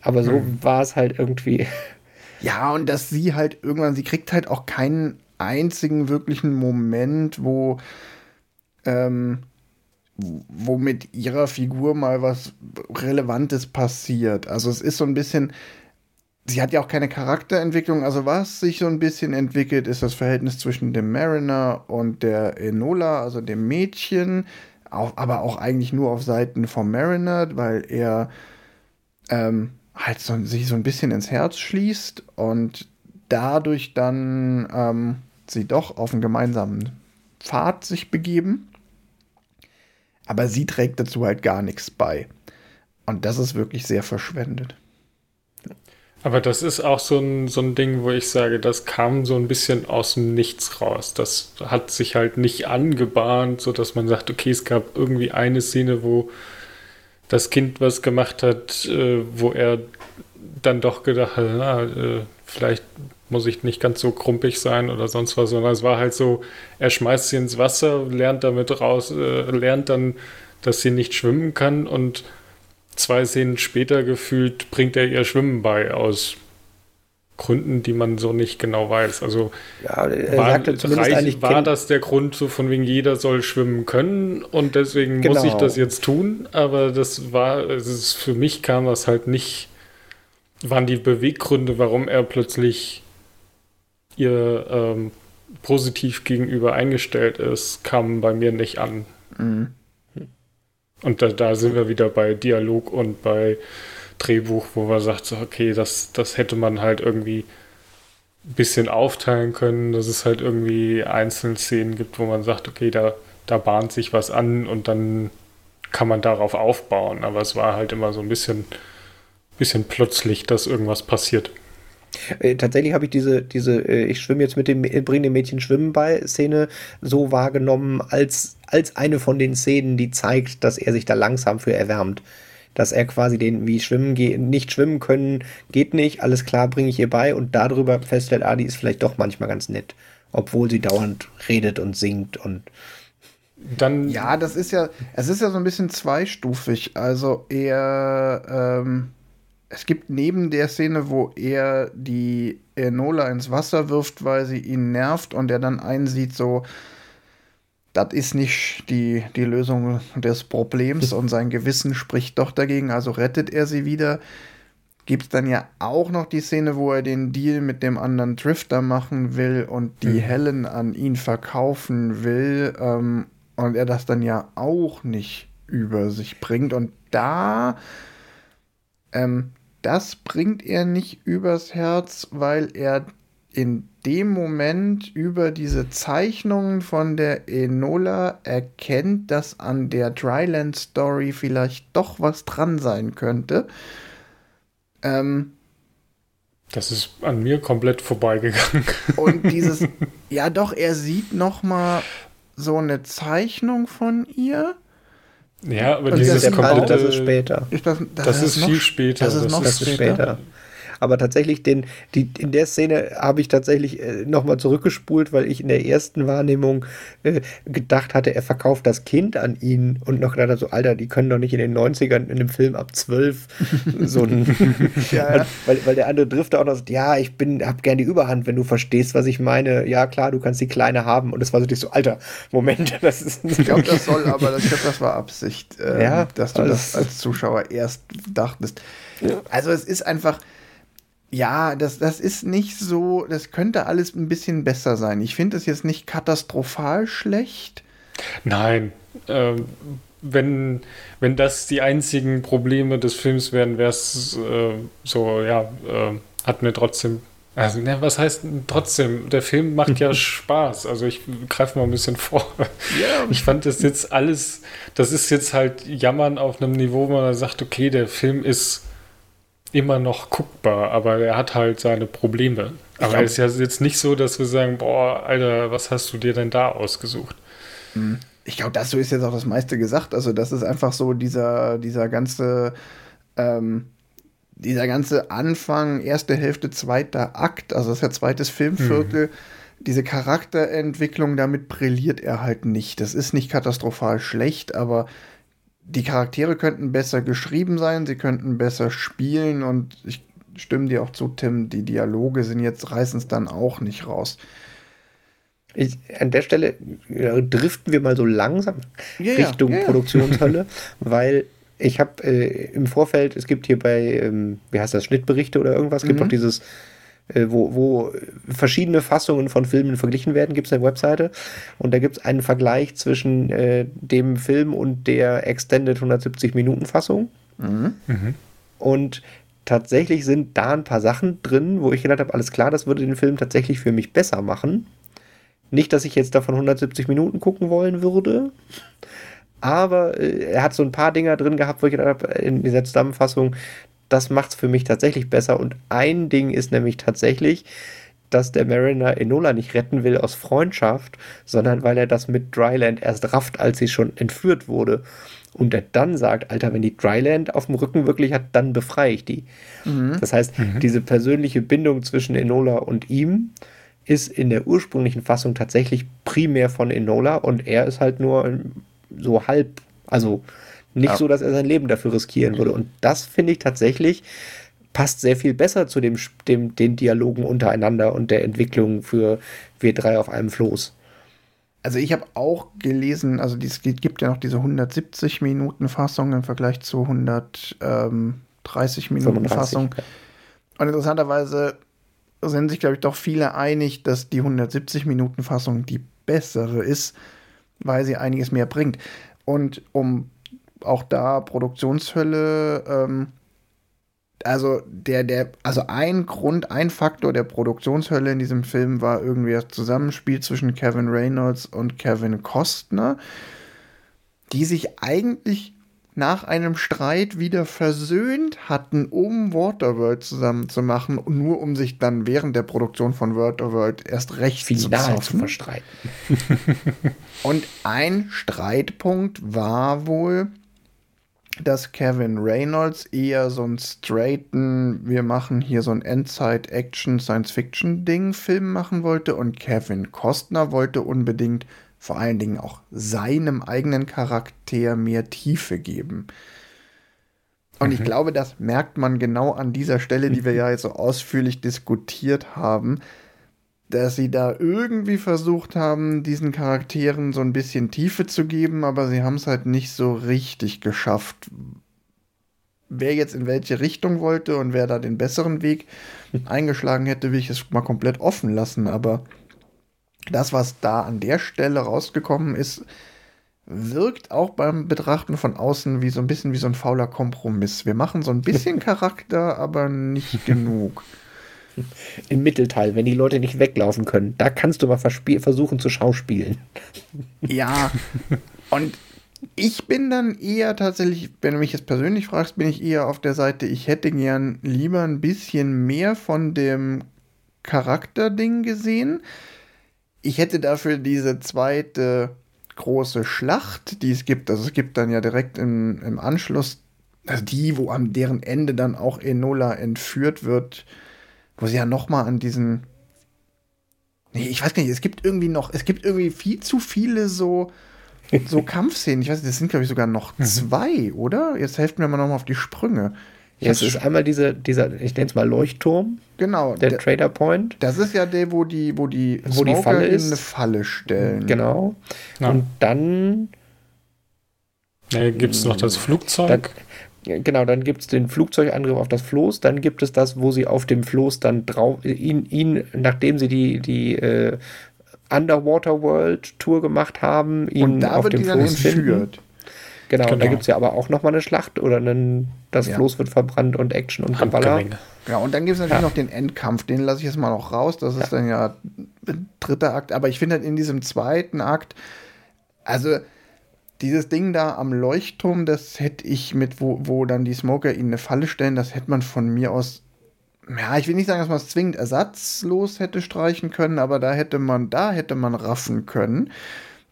Aber so hm. war es halt irgendwie ja, und dass sie halt irgendwann, sie kriegt halt auch keinen einzigen wirklichen Moment, wo, ähm, wo mit ihrer Figur mal was Relevantes passiert. Also es ist so ein bisschen, sie hat ja auch keine Charakterentwicklung. Also was sich so ein bisschen entwickelt, ist das Verhältnis zwischen dem Mariner und der Enola, also dem Mädchen. Auch, aber auch eigentlich nur auf Seiten vom Mariner, weil er ähm, halt so, sich so ein bisschen ins Herz schließt und dadurch dann ähm, sie doch auf einen gemeinsamen Pfad sich begeben. Aber sie trägt dazu halt gar nichts bei. Und das ist wirklich sehr verschwendet. Aber das ist auch so ein, so ein Ding, wo ich sage, das kam so ein bisschen aus dem Nichts raus. Das hat sich halt nicht angebahnt, sodass man sagt, okay, es gab irgendwie eine Szene, wo das Kind was gemacht hat, äh, wo er dann doch gedacht hat, na, äh, vielleicht muss ich nicht ganz so krumpig sein oder sonst was, sondern es war halt so, er schmeißt sie ins Wasser, lernt damit raus, äh, lernt dann, dass sie nicht schwimmen kann und zwei Szenen später gefühlt bringt er ihr Schwimmen bei aus Gründen, die man so nicht genau weiß. Also ja, war, reich, war das der Grund, so von wegen jeder soll schwimmen können und deswegen genau. muss ich das jetzt tun, aber das war, es ist, für mich kam das halt nicht, waren die Beweggründe, warum er plötzlich ihr ähm, positiv gegenüber eingestellt ist, kamen bei mir nicht an. Mhm. Und da, da sind wir wieder bei Dialog und bei Drehbuch, wo man sagt, so, okay, das, das hätte man halt irgendwie ein bisschen aufteilen können, dass es halt irgendwie einzelne Szenen gibt, wo man sagt, okay, da, da bahnt sich was an und dann kann man darauf aufbauen. Aber es war halt immer so ein bisschen, bisschen plötzlich, dass irgendwas passiert. Äh, tatsächlich habe ich diese, diese, äh, ich schwimme jetzt mit dem, bringe dem Mädchen Schwimmen bei Szene so wahrgenommen, als, als eine von den Szenen, die zeigt, dass er sich da langsam für erwärmt dass er quasi den wie schwimmen gehen, nicht schwimmen können, geht nicht, alles klar, bringe ich ihr bei und darüber feststellt, Adi ist vielleicht doch manchmal ganz nett, obwohl sie dauernd redet und singt und dann ja, das ist ja, es ist ja so ein bisschen zweistufig. Also er, ähm, es gibt neben der Szene, wo er die Enola ins Wasser wirft, weil sie ihn nervt und er dann einsieht, so, das ist nicht die, die Lösung des Problems und sein Gewissen spricht doch dagegen, also rettet er sie wieder. Gibt es dann ja auch noch die Szene, wo er den Deal mit dem anderen Drifter machen will und die mhm. Helen an ihn verkaufen will ähm, und er das dann ja auch nicht über sich bringt. Und da, ähm, das bringt er nicht übers Herz, weil er in dem Moment über diese Zeichnungen von der Enola erkennt, dass an der Dryland Story vielleicht doch was dran sein könnte. Ähm, das ist an mir komplett vorbeigegangen. Und dieses, *laughs* ja doch, er sieht noch mal so eine Zeichnung von ihr. Ja, aber dieses das komplette, das ist später. Ist das, das, das ist, ist noch, viel später. Das ist noch das ist später. Aber tatsächlich, den, die, in der Szene habe ich tatsächlich äh, nochmal zurückgespult, weil ich in der ersten Wahrnehmung äh, gedacht hatte, er verkauft das Kind an ihn und noch gedacht so, Alter, die können doch nicht in den 90ern in einem Film ab 12 *laughs* so ein. *laughs* ja, ja. Weil, weil der andere Drifter auch noch sagt, ja, ich bin, hab gern die Überhand, wenn du verstehst, was ich meine. Ja, klar, du kannst die Kleine haben. Und das war so so, Alter, Moment, *laughs* das ist. ich glaube, das soll, aber ich glaube, das war Absicht, ähm, ja, dass du das als Zuschauer erst dachtest. Ja. Also es ist einfach, ja, das, das ist nicht so, das könnte alles ein bisschen besser sein. Ich finde es jetzt nicht katastrophal schlecht. Nein, ähm, wenn, wenn das die einzigen Probleme des Films wären, wäre es äh, so, ja, äh, hat mir trotzdem also, ne, was heißt trotzdem? Der Film macht ja *laughs* Spaß. Also, ich greife mal ein bisschen vor. Yeah. Ich fand das jetzt alles, das ist jetzt halt Jammern auf einem Niveau, wo man sagt, okay, der Film ist immer noch guckbar, aber er hat halt seine Probleme. Aber es ist ja jetzt nicht so, dass wir sagen, boah, Alter, was hast du dir denn da ausgesucht? Mhm. Ich glaube, dazu ist jetzt auch das meiste gesagt. Also, das ist einfach so dieser, dieser ganze, ähm, dieser ganze Anfang, erste Hälfte, zweiter Akt, also das ist ja zweites Filmviertel. Mhm. Diese Charakterentwicklung, damit brilliert er halt nicht. Das ist nicht katastrophal schlecht, aber die Charaktere könnten besser geschrieben sein, sie könnten besser spielen und ich stimme dir auch zu, Tim, die Dialoge sind jetzt, reißen es dann auch nicht raus. Ich, an der Stelle äh, driften wir mal so langsam ja, Richtung ja, ja. Produktionshölle, *laughs* weil ich habe äh, im Vorfeld, es gibt hier bei, ähm, wie heißt das, Schnittberichte oder irgendwas, mhm. gibt auch dieses wo, wo verschiedene Fassungen von Filmen verglichen werden, gibt es eine Webseite. Und da gibt es einen Vergleich zwischen äh, dem Film und der Extended 170-Minuten-Fassung. Mhm. Mhm. Und tatsächlich sind da ein paar Sachen drin, wo ich gedacht habe, alles klar, das würde den Film tatsächlich für mich besser machen. Nicht, dass ich jetzt davon 170 Minuten gucken wollen würde, aber äh, er hat so ein paar Dinger drin gehabt, wo ich gedacht habe, in dieser Zusammenfassung, das macht es für mich tatsächlich besser. Und ein Ding ist nämlich tatsächlich dass der Mariner Enola nicht retten will aus Freundschaft, sondern weil er das mit Dryland erst rafft, als sie schon entführt wurde. Und er dann sagt, Alter, wenn die Dryland auf dem Rücken wirklich hat, dann befreie ich die. Mhm. Das heißt, mhm. diese persönliche Bindung zwischen Enola und ihm ist in der ursprünglichen Fassung tatsächlich primär von Enola und er ist halt nur so halb, also nicht ja. so, dass er sein Leben dafür riskieren würde. Und das finde ich tatsächlich passt sehr viel besser zu dem, dem, den Dialogen untereinander und der Entwicklung für wir drei auf einem Floß. Also ich habe auch gelesen, also es gibt ja noch diese 170 Minuten Fassung im Vergleich zu 130 Minuten 35, Fassung. Ja. Und interessanterweise sind sich, glaube ich, doch viele einig, dass die 170 Minuten Fassung die bessere ist, weil sie einiges mehr bringt. Und um auch da Produktionshölle ähm, also der, der, also ein Grund, ein Faktor der Produktionshölle in diesem Film war irgendwie das Zusammenspiel zwischen Kevin Reynolds und Kevin Costner, die sich eigentlich nach einem Streit wieder versöhnt hatten, um Waterworld zusammen zu machen, nur um sich dann während der Produktion von Waterworld erst recht Final zu, zu verstreiten. und ein Streitpunkt war wohl, dass Kevin Reynolds eher so ein straighten, wir machen hier so ein Endzeit-Action-Science-Fiction-Ding Film machen wollte und Kevin Costner wollte unbedingt vor allen Dingen auch seinem eigenen Charakter mehr Tiefe geben. Und mhm. ich glaube, das merkt man genau an dieser Stelle, die wir ja jetzt so ausführlich diskutiert haben, dass sie da irgendwie versucht haben, diesen Charakteren so ein bisschen Tiefe zu geben, aber sie haben es halt nicht so richtig geschafft. Wer jetzt in welche Richtung wollte und wer da den besseren Weg *laughs* eingeschlagen hätte, will ich es mal komplett offen lassen. Aber das, was da an der Stelle rausgekommen ist, wirkt auch beim Betrachten von außen wie so ein bisschen wie so ein fauler Kompromiss. Wir machen so ein bisschen *laughs* Charakter, aber nicht genug. *laughs* *laughs* Im Mittelteil, wenn die Leute nicht weglaufen können. Da kannst du mal versuchen zu schauspielen. Ja, und ich bin dann eher tatsächlich, wenn du mich jetzt persönlich fragst, bin ich eher auf der Seite, ich hätte gern lieber ein bisschen mehr von dem Charakterding gesehen. Ich hätte dafür diese zweite große Schlacht, die es gibt. Also es gibt dann ja direkt im, im Anschluss, also die, wo am deren Ende dann auch Enola entführt wird, wo sie ja noch mal an diesen Nee, ich weiß gar nicht, es gibt irgendwie noch, es gibt irgendwie viel zu viele so, so *laughs* Kampfszenen. Ich weiß nicht, das sind, glaube ich, sogar noch mhm. zwei, oder? Jetzt helft mir mal noch mal auf die Sprünge. Ja, es ist einmal diese, dieser, ich nenne es mal Leuchtturm. Genau. Der, der, Trader Point. Das ist ja der, wo die, wo die, wo die Falle in eine Falle stellen. Genau. Ja. Und dann. Ja, gibt es noch das Flugzeug. Da, Genau, dann gibt es den Flugzeugangriff auf das Floß, dann gibt es das, wo sie auf dem Floß dann drauf, ihn, ihn nachdem sie die, die äh, Underwater World Tour gemacht haben, ihn und da auf dem Floß finden. Genau, genau, und da genau. gibt es ja aber auch nochmal eine Schlacht oder einen, das ja. Floß wird verbrannt und Action und Kabbala. Ja, und dann gibt es natürlich ja. noch den Endkampf, den lasse ich jetzt mal noch raus, das ist ja. dann ja dritter Akt, aber ich finde halt in diesem zweiten Akt, also dieses Ding da am Leuchtturm, das hätte ich mit, wo, wo dann die Smoker ihnen eine Falle stellen, das hätte man von mir aus, ja, ich will nicht sagen, dass man es zwingend ersatzlos hätte streichen können, aber da hätte man, da hätte man raffen können.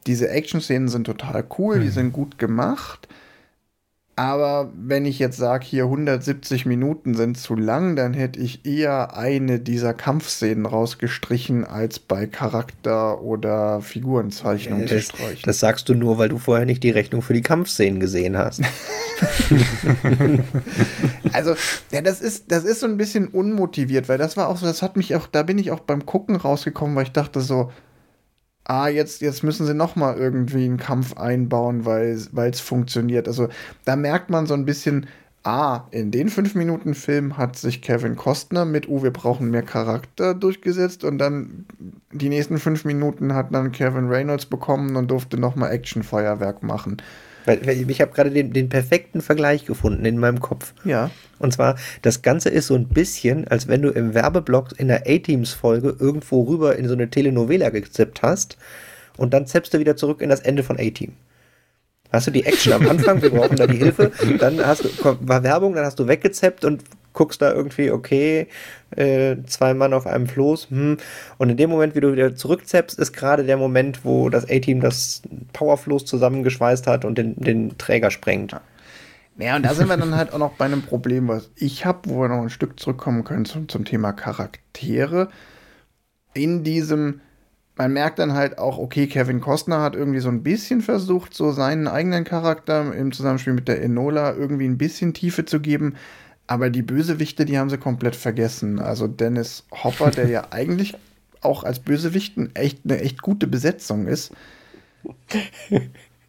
Diese Action-Szenen sind total cool, mhm. die sind gut gemacht. Aber wenn ich jetzt sage, hier 170 Minuten sind zu lang, dann hätte ich eher eine dieser Kampfszenen rausgestrichen, als bei Charakter- oder Figurenzeichnung ja, zu streichen. Das sagst du nur, weil du vorher nicht die Rechnung für die Kampfszenen gesehen hast. *laughs* also, ja, das ist, das ist so ein bisschen unmotiviert, weil das war auch so, das hat mich auch, da bin ich auch beim Gucken rausgekommen, weil ich dachte so, ah, jetzt, jetzt müssen sie noch mal irgendwie einen Kampf einbauen, weil es funktioniert. Also da merkt man so ein bisschen, ah, in den fünf Minuten Film hat sich Kevin Costner mit, oh, wir brauchen mehr Charakter durchgesetzt und dann die nächsten fünf Minuten hat dann Kevin Reynolds bekommen und durfte noch mal Actionfeuerwerk machen. Weil, ich habe gerade den, den perfekten Vergleich gefunden in meinem Kopf. Ja. Und zwar, das Ganze ist so ein bisschen, als wenn du im Werbeblock in der A-Teams-Folge irgendwo rüber in so eine Telenovela gezippt hast und dann zippst du wieder zurück in das Ende von A-Team. Hast du die Action am Anfang, wir brauchen da die Hilfe, dann hast du, war Werbung, dann hast du weggezappt und guckst da irgendwie, okay, äh, zwei Mann auf einem Floß, hm. und in dem Moment, wie du wieder zurückzeppst, ist gerade der Moment, wo das A-Team das Powerfloß zusammengeschweißt hat und den, den Träger sprengt. Ja. Ja, und da sind wir dann halt auch noch bei einem Problem, was ich habe, wo wir noch ein Stück zurückkommen können zum, zum Thema Charaktere. In diesem, man merkt dann halt auch, okay, Kevin Costner hat irgendwie so ein bisschen versucht, so seinen eigenen Charakter im Zusammenspiel mit der Enola irgendwie ein bisschen Tiefe zu geben. Aber die Bösewichte, die haben sie komplett vergessen. Also Dennis Hopper, der ja *laughs* eigentlich auch als Bösewicht echt, eine echt gute Besetzung ist.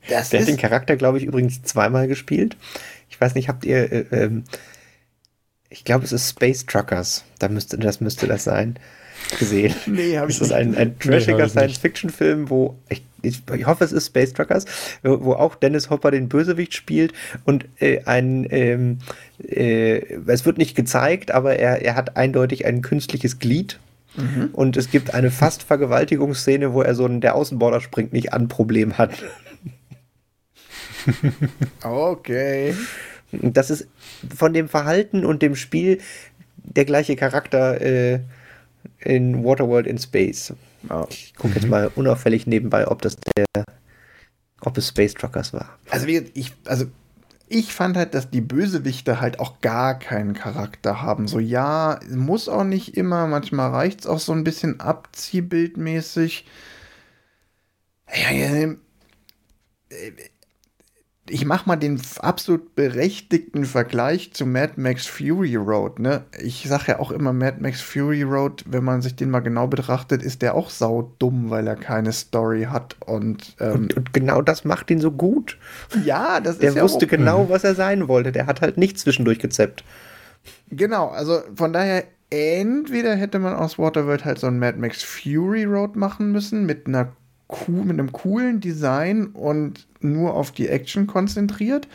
Das der hat den Charakter, glaube ich, übrigens zweimal gespielt. Ich weiß nicht, habt ihr, äh, ähm, ich glaube, es ist Space Truckers. Da müsste, das müsste das sein. Gesehen. Nee, habe ich Das ist ein, ein trashiger nee, Science-Fiction-Film, wo ich, ich, ich, hoffe, es ist Space Truckers, wo auch Dennis Hopper den Bösewicht spielt und äh, ein, ähm, äh, es wird nicht gezeigt, aber er, er hat eindeutig ein künstliches Glied, mhm. und es gibt eine fast Vergewaltigungsszene, wo er so ein, der Außenborder springt nicht an Problem hat. okay. Das ist von dem Verhalten und dem Spiel der gleiche Charakter äh, in Waterworld in Space. Ich gucke jetzt mhm. mal unauffällig nebenbei, ob das der, ob es Space Truckers war. Also wie ich, also ich fand halt, dass die Bösewichte halt auch gar keinen Charakter haben. So ja, muss auch nicht immer. Manchmal reicht es auch so ein bisschen abziehbildmäßig. Ja, ja, ich mache mal den absolut berechtigten Vergleich zu Mad Max Fury Road. Ne? Ich sage ja auch immer, Mad Max Fury Road, wenn man sich den mal genau betrachtet, ist der auch saudumm, weil er keine Story hat. Und, ähm, und, und, genau das macht ihn so gut. Ja, das der ist Der wusste ja genau, was er sein wollte. Der hat halt nicht zwischendurch gezeppt. Genau, also von daher, entweder hätte man aus Waterworld halt so ein Mad Max Fury Road machen müssen mit einer mit einem coolen Design und nur auf die Action konzentriert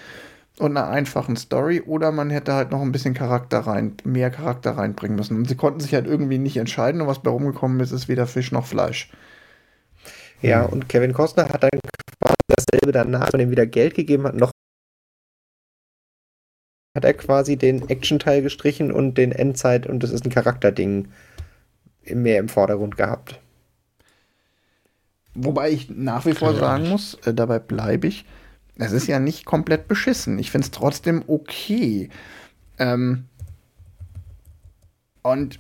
und einer einfachen Story oder man hätte halt noch ein bisschen Charakter rein, mehr Charakter reinbringen müssen. Und sie konnten sich halt irgendwie nicht entscheiden und was bei rumgekommen ist, ist weder Fisch noch Fleisch. Ja, und Kevin Costner hat dann quasi dasselbe danach, man ihm wieder Geld gegeben hat, noch hat er quasi den Action-Teil gestrichen und den Endzeit und das ist ein Charakterding mehr im Vordergrund gehabt. Wobei ich nach wie vor sagen muss, äh, dabei bleibe ich, es ist ja nicht komplett beschissen. Ich finde es trotzdem okay. Ähm, und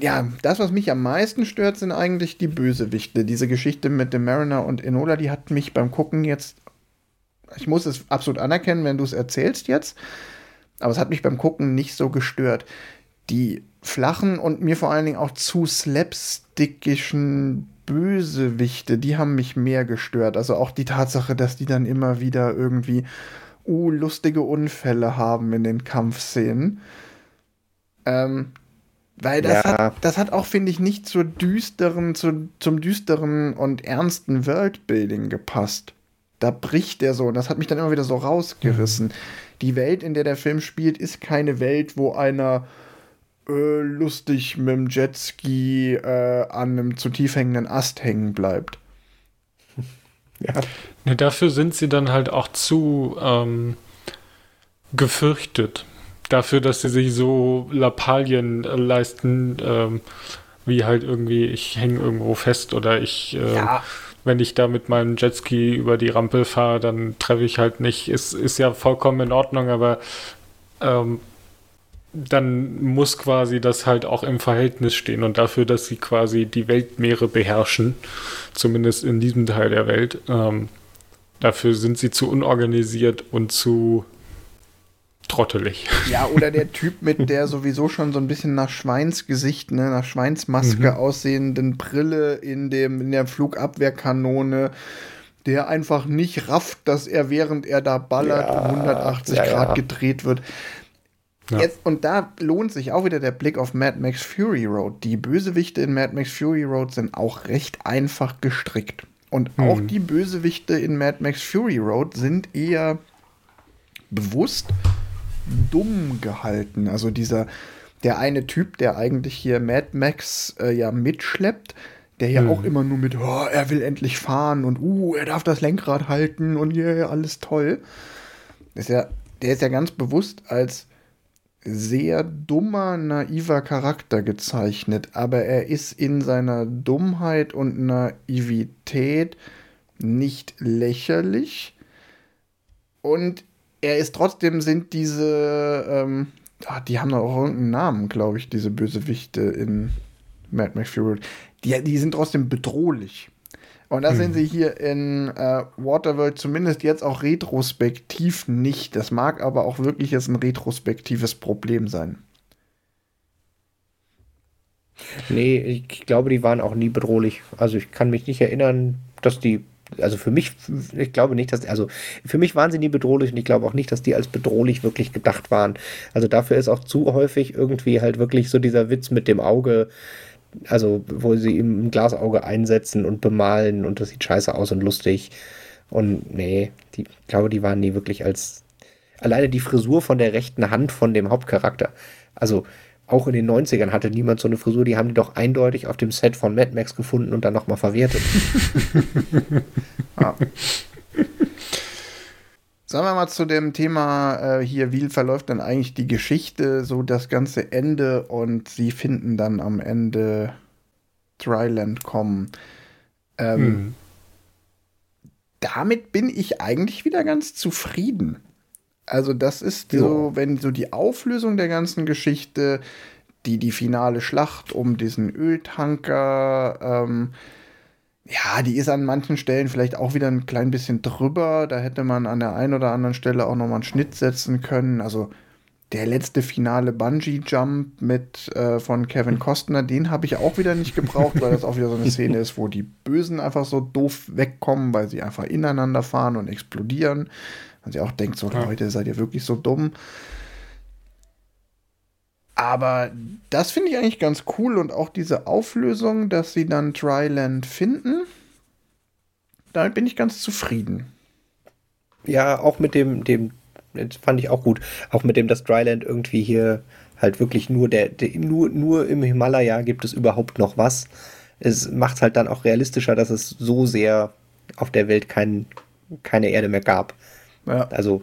ja, das, was mich am meisten stört, sind eigentlich die Bösewichte. Diese Geschichte mit dem Mariner und Enola, die hat mich beim Gucken jetzt, ich muss es absolut anerkennen, wenn du es erzählst jetzt, aber es hat mich beim Gucken nicht so gestört. Die flachen und mir vor allen Dingen auch zu slapstickischen Bösewichte, die haben mich mehr gestört. Also auch die Tatsache, dass die dann immer wieder irgendwie uh, lustige Unfälle haben in den Kampfszenen. Ähm, weil das, ja. hat, das hat auch, finde ich, nicht zur düsteren, zu, zum düsteren und ernsten Worldbuilding gepasst. Da bricht der so und das hat mich dann immer wieder so rausgerissen. Mhm. Die Welt, in der der Film spielt, ist keine Welt, wo einer äh, lustig mit dem Jetski äh, an einem zu tief hängenden Ast hängen bleibt. *laughs* ja. Ne, dafür sind sie dann halt auch zu ähm, gefürchtet. Dafür, dass sie sich so Lappalien äh, leisten, ähm, wie halt irgendwie, ich hänge irgendwo fest oder ich, äh, ja. wenn ich da mit meinem Jetski über die Rampe fahre, dann treffe ich halt nicht. Ist, ist ja vollkommen in Ordnung, aber ähm, dann muss quasi das halt auch im Verhältnis stehen und dafür, dass sie quasi die Weltmeere beherrschen, zumindest in diesem Teil der Welt, ähm, dafür sind sie zu unorganisiert und zu trottelig. *laughs* Ja, oder der Typ mit der sowieso schon so ein bisschen nach Schweinsgesicht, ne, nach Schweinsmaske mhm. aussehenden Brille in, dem, in der Flugabwehrkanone, der einfach nicht rafft, dass er während er da ballert ja, 180 ja, Grad ja. gedreht wird. Ja. Jetzt, und da lohnt sich auch wieder der Blick auf Mad Max Fury Road. Die Bösewichte in Mad Max Fury Road sind auch recht einfach gestrickt. Und hm. auch die Bösewichte in Mad Max Fury Road sind eher bewusst dumm gehalten. Also dieser, der eine Typ, der eigentlich hier Mad Max äh, ja mitschleppt, der ja hm. auch immer nur mit, oh, er will endlich fahren und uh, er darf das Lenkrad halten und yeah, alles toll. ist ja, der ist ja ganz bewusst als sehr dummer, naiver Charakter gezeichnet, aber er ist in seiner Dummheit und Naivität nicht lächerlich. Und er ist trotzdem, sind diese, ähm, ah, die haben doch auch irgendeinen Namen, glaube ich, diese Bösewichte in Mad Max Fury. Die, die sind trotzdem bedrohlich. Und das hm. sind sie hier in äh, Waterworld zumindest jetzt auch retrospektiv nicht. Das mag aber auch wirklich jetzt ein retrospektives Problem sein. Nee, ich glaube, die waren auch nie bedrohlich. Also ich kann mich nicht erinnern, dass die, also für mich, ich glaube nicht, dass, also für mich waren sie nie bedrohlich und ich glaube auch nicht, dass die als bedrohlich wirklich gedacht waren. Also dafür ist auch zu häufig irgendwie halt wirklich so dieser Witz mit dem Auge, also wo sie ihm ein Glasauge einsetzen und bemalen und das sieht scheiße aus und lustig. Und nee, die, ich glaube, die waren nie wirklich als. Alleine die Frisur von der rechten Hand von dem Hauptcharakter. Also auch in den 90ern hatte niemand so eine Frisur, die haben die doch eindeutig auf dem Set von Mad Max gefunden und dann nochmal verwertet. *laughs* ja. Sagen wir mal zu dem Thema äh, hier, wie verläuft denn eigentlich die Geschichte, so das ganze Ende und sie finden dann am Ende Dryland kommen. Ähm, hm. Damit bin ich eigentlich wieder ganz zufrieden. Also das ist ja. so, wenn so die Auflösung der ganzen Geschichte, die die finale Schlacht um diesen Öltanker, ähm, ja, die ist an manchen Stellen vielleicht auch wieder ein klein bisschen drüber. Da hätte man an der einen oder anderen Stelle auch nochmal einen Schnitt setzen können. Also der letzte finale Bungee-Jump mit äh, von Kevin Costner, den habe ich auch wieder nicht gebraucht, weil das auch wieder so eine Szene ist, wo die Bösen einfach so doof wegkommen, weil sie einfach ineinander fahren und explodieren. Und sie auch denkt, so. Leute, seid ihr wirklich so dumm? Aber das finde ich eigentlich ganz cool und auch diese Auflösung, dass sie dann Dryland finden, damit bin ich ganz zufrieden. Ja, auch mit dem, dem, das fand ich auch gut, auch mit dem, dass Dryland irgendwie hier halt wirklich nur der, der nur, nur im Himalaya gibt es überhaupt noch was. Es macht halt dann auch realistischer, dass es so sehr auf der Welt kein, keine Erde mehr gab. Ja. Also.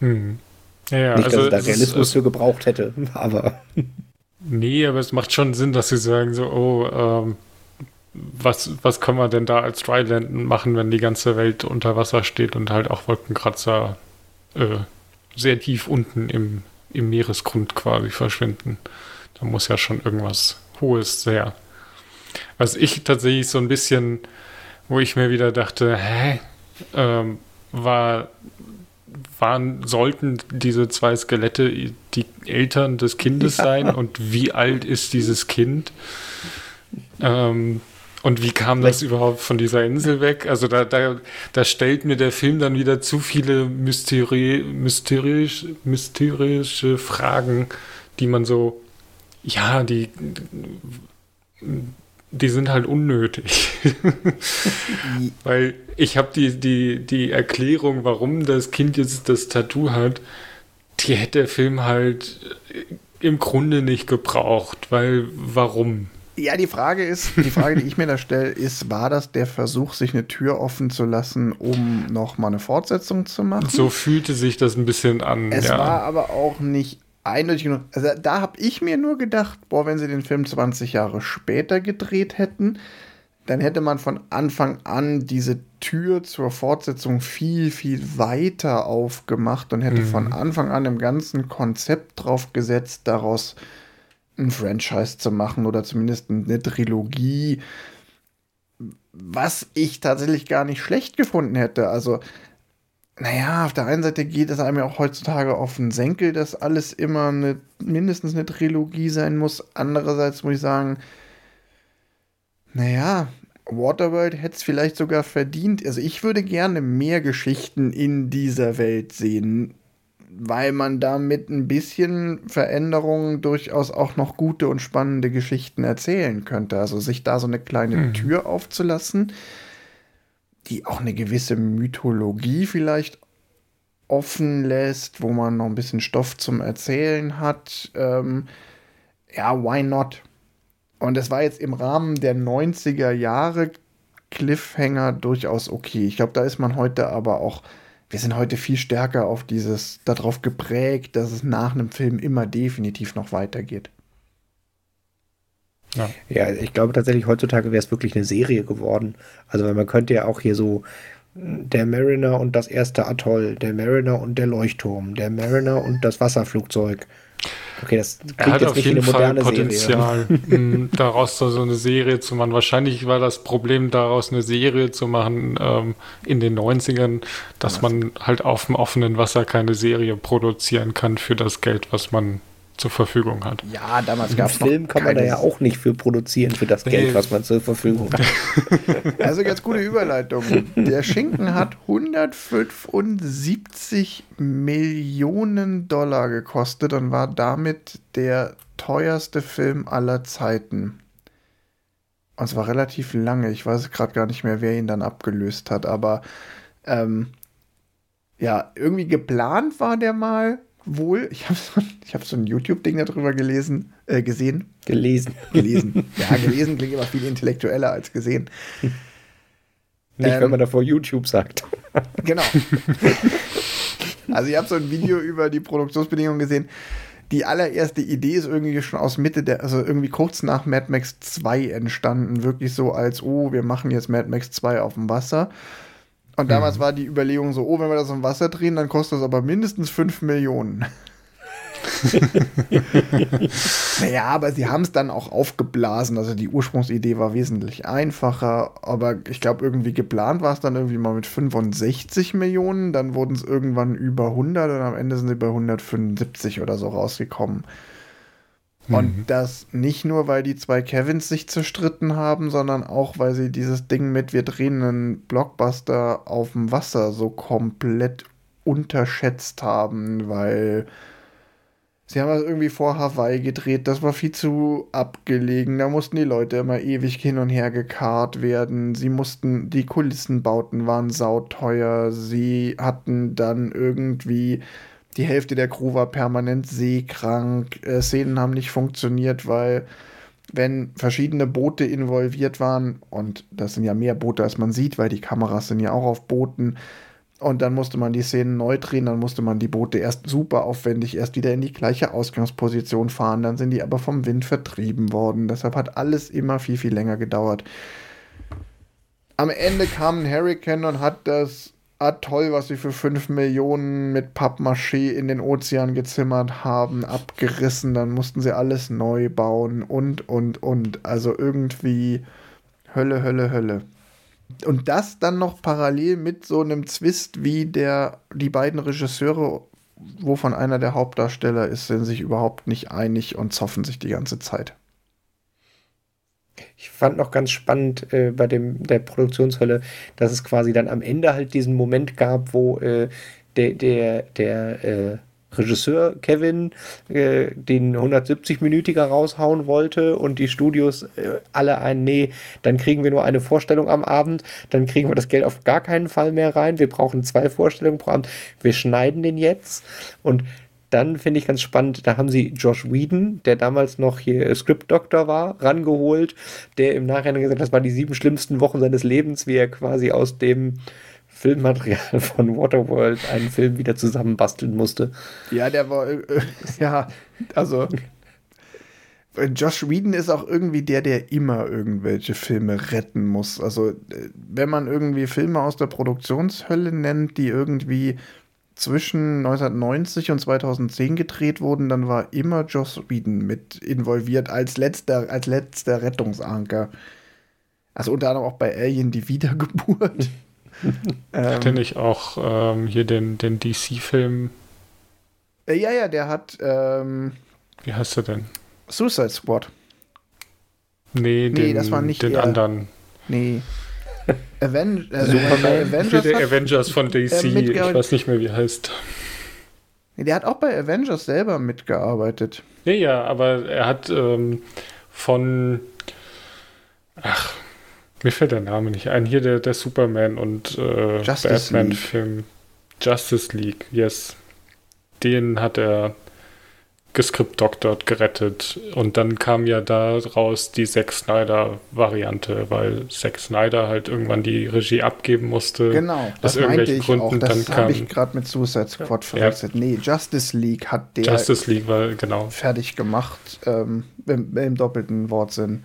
Hm. Ja, Nicht, also dass es da Realismus ist, für gebraucht hätte, *laughs* aber. Nee, aber es macht schon Sinn, dass sie sagen so, oh, ähm, was, was können wir denn da als Dryland machen, wenn die ganze Welt unter Wasser steht und halt auch Wolkenkratzer äh, sehr tief unten im, im Meeresgrund quasi verschwinden. Da muss ja schon irgendwas Hohes sehr. Was ich tatsächlich so ein bisschen, wo ich mir wieder dachte, hä, ähm, war waren, sollten diese zwei Skelette die Eltern des Kindes ja. sein und wie alt ist dieses Kind? Ähm, und wie kam das überhaupt von dieser Insel weg? Also da, da, da stellt mir der Film dann wieder zu viele mysteri mysteriös, mysterische Fragen, die man so, ja, die die sind halt unnötig. *laughs* Weil ich habe die, die, die Erklärung, warum das Kind jetzt das Tattoo hat, die hätte der Film halt im Grunde nicht gebraucht, weil warum? Ja, die Frage ist, die Frage, die ich mir da stelle, ist, war das der Versuch, sich eine Tür offen zu lassen, um noch mal eine Fortsetzung zu machen? So fühlte sich das ein bisschen an. Es ja. war aber auch nicht eindeutig genug. Also da habe ich mir nur gedacht, boah, wenn sie den Film 20 Jahre später gedreht hätten, dann hätte man von Anfang an diese Tür zur Fortsetzung viel, viel weiter aufgemacht und hätte mhm. von Anfang an im ganzen Konzept drauf gesetzt, daraus ein Franchise zu machen oder zumindest eine Trilogie, was ich tatsächlich gar nicht schlecht gefunden hätte. Also naja, auf der einen Seite geht es einem ja auch heutzutage auf den Senkel, dass alles immer eine, mindestens eine Trilogie sein muss. Andererseits muss ich sagen, naja, Waterworld hätte es vielleicht sogar verdient. Also ich würde gerne mehr Geschichten in dieser Welt sehen, weil man da mit ein bisschen Veränderungen durchaus auch noch gute und spannende Geschichten erzählen könnte. Also sich da so eine kleine hm. Tür aufzulassen die auch eine gewisse Mythologie vielleicht offen lässt, wo man noch ein bisschen Stoff zum Erzählen hat. Ähm, ja, why not? Und es war jetzt im Rahmen der 90er Jahre Cliffhanger durchaus okay. Ich glaube, da ist man heute aber auch wir sind heute viel stärker auf dieses, darauf geprägt, dass es nach einem Film immer definitiv noch weitergeht. Ja. ja, ich glaube tatsächlich, heutzutage wäre es wirklich eine Serie geworden. Also, weil man könnte ja auch hier so der Mariner und das erste Atoll, der Mariner und der Leuchtturm, der Mariner und das Wasserflugzeug. Okay, das er hat auf jeden Fall Potenzial, *laughs* daraus so eine Serie zu machen. Wahrscheinlich war das Problem, daraus eine Serie zu machen ähm, in den 90ern, dass man halt auf dem offenen Wasser keine Serie produzieren kann für das Geld, was man zur Verfügung hat. Ja, damals gab es Film kann man da ja auch nicht für produzieren, für das Geld, was man zur Verfügung hat. *laughs* Also ganz gute Überleitung. Der Schinken hat 175 Millionen Dollar gekostet und war damit der teuerste Film aller Zeiten. Und es war relativ lange. Ich weiß gerade gar nicht mehr, wer ihn dann abgelöst hat, aber ähm, ja, irgendwie geplant war der mal wohl, ich habe so, hab so ein YouTube-Ding darüber gelesen, äh, gesehen. Gelesen. Gelesen. *laughs* Ja, gelesen klingt immer viel intellektueller als gesehen. Nicht, ähm, wenn man davor YouTube sagt. *laughs* Genau. also ich habe so ein Video über die Produktionsbedingungen gesehen. Die allererste Idee ist irgendwie schon aus Mitte der, also irgendwie kurz nach Mad Max 2 entstanden. Wirklich so als, oh, wir machen jetzt Mad Max 2 auf dem Wasser. Und damals mhm. war die Überlegung so, oh, wenn wir das im Wasser drehen, dann kostet das aber mindestens 5 Millionen. *laughs* naja, aber sie haben es dann auch aufgeblasen. Also die Ursprungsidee war wesentlich einfacher, aber ich glaube, irgendwie geplant war es dann irgendwie mal mit 65 Millionen. Dann wurden es irgendwann über 100 und am Ende sind sie bei 175 oder so rausgekommen. Und mhm. das nicht nur, weil die zwei Kevins sich zerstritten haben, sondern auch, weil sie dieses Ding mit wir drehen einen Blockbuster auf dem Wasser so komplett unterschätzt haben, weil sie haben das irgendwie vor Hawaii gedreht, das war viel zu abgelegen, da mussten die Leute immer ewig hin und her gekarrt werden, sie mussten, die Kulissenbauten waren sauteuer, sie hatten dann irgendwie die Hälfte der Crew war permanent seekrank. Äh, Szenen haben nicht funktioniert, weil wenn verschiedene Boote involviert waren, und das sind ja mehr Boote, als man sieht, weil die Kameras sind ja auch auf Booten, und dann musste man die Szenen neu drehen, dann musste man die Boote erst super aufwendig erst wieder in die gleiche Ausgangsposition fahren, dann sind die aber vom Wind vertrieben worden. Deshalb hat alles immer viel, viel länger gedauert. Am Ende kam ein Hurricane und hat das ah toll, was sie für 5 Millionen mit Pappmaché in den Ozean gezimmert haben, abgerissen, dann mussten sie alles neu bauen und, und, und. Also irgendwie Hölle, Hölle, Hölle. Und das dann noch parallel mit so einem Zwist, wie der, die beiden Regisseure, wovon einer der Hauptdarsteller ist, sind sich überhaupt nicht einig und zoffen sich die ganze Zeit. Ich fand noch ganz spannend äh, bei dem, der Produktionshölle, dass es quasi dann am Ende halt diesen Moment gab, wo äh, der, der, der äh, Regisseur Kevin äh, den 170-Minütiger raushauen wollte und die Studios äh, alle ein, nee, dann kriegen wir nur eine Vorstellung am Abend, dann kriegen wir das Geld auf gar keinen Fall mehr rein, wir brauchen zwei Vorstellungen pro Abend, wir schneiden den jetzt. Und dann finde ich ganz spannend, da haben sie Josh Whedon, der damals noch hier Script Doctor war, rangeholt, der im Nachhinein gesagt hat, das waren die sieben schlimmsten Wochen seines Lebens, wie er quasi aus dem Filmmaterial *laughs* von Waterworld einen Film wieder zusammenbasteln musste. Ja, der war, äh, *laughs* ja, also Josh Whedon ist auch irgendwie der, der immer irgendwelche Filme retten muss. Also, äh, wenn man irgendwie Filme aus der Produktionshölle nennt, die irgendwie zwischen 1990 und 2010 gedreht wurden, dann war immer Joss Whedon mit involviert als letzter, als letzter Rettungsanker. Also unter anderem auch bei Alien die Wiedergeburt. *laughs* Hat er nicht auch ähm, hier den, den DC-Film? Äh, ja, ja, der hat. Ähm, Wie heißt er denn? Suicide Squad. Nee, nee den, das war nicht den er. anderen. Nee. Aven also Avengers, der Avengers von DC, äh, ich weiß nicht mehr, wie er heißt. Der hat auch bei Avengers selber mitgearbeitet. Ja, ja, aber er hat ähm, von. Ach, mir fällt der Name nicht ein. Hier der, der Superman und äh, Batman-Film. Justice League, yes. Den hat er geskriptdoktert, gerettet. Und dann kam ja daraus die Zack Snyder-Variante, weil Zack Snyder halt irgendwann die Regie abgeben musste. Genau, das meinte ich Gründen. auch. Das habe ich gerade mit Suicide Squad ja. verwechselt. Nee, Justice League hat der Justice League war, genau. fertig gemacht, ähm, im, im doppelten Wortsinn.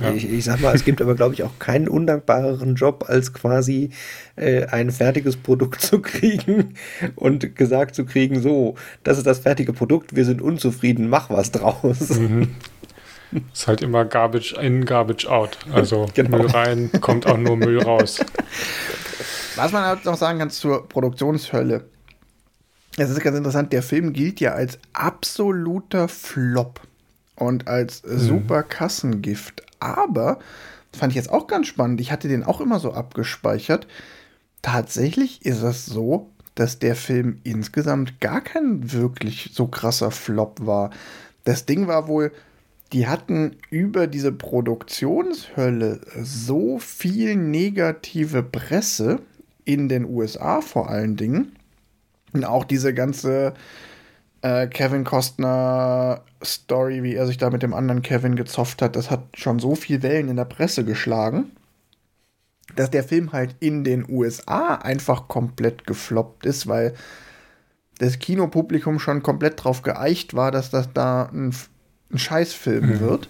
Ja. Ich, ich, sag mal, es gibt aber, glaube ich, auch keinen undankbareren Job, als quasi äh, ein fertiges Produkt *laughs* zu kriegen und gesagt zu kriegen, so, das ist das fertige Produkt, wir sind unzufrieden, mach was draus. Mhm. *laughs* Ist halt immer Garbage in, Garbage out. Also *laughs* genau. Müll rein, kommt auch nur Müll raus. Was man halt noch sagen kann zur Produktionshölle. Es ist ganz interessant, der Film gilt ja als absoluter Flop und als mhm. super Kassengift. Aber, das fand ich jetzt auch ganz spannend, ich hatte den auch immer so abgespeichert. Tatsächlich ist es so, dass der Film insgesamt gar kein wirklich so krasser Flop war. Das Ding war wohl, die hatten über diese Produktionshölle so viel negative Presse in den USA vor allen Dingen. Und auch diese ganze äh, Kevin Costner Story, wie er sich da mit dem anderen Kevin gezofft hat, das hat schon so viel Wellen in der Presse geschlagen, dass der Film halt in den USA einfach komplett gefloppt ist, weil das Kinopublikum schon komplett drauf geeicht war, dass das da ein, ein Scheißfilm mhm. wird.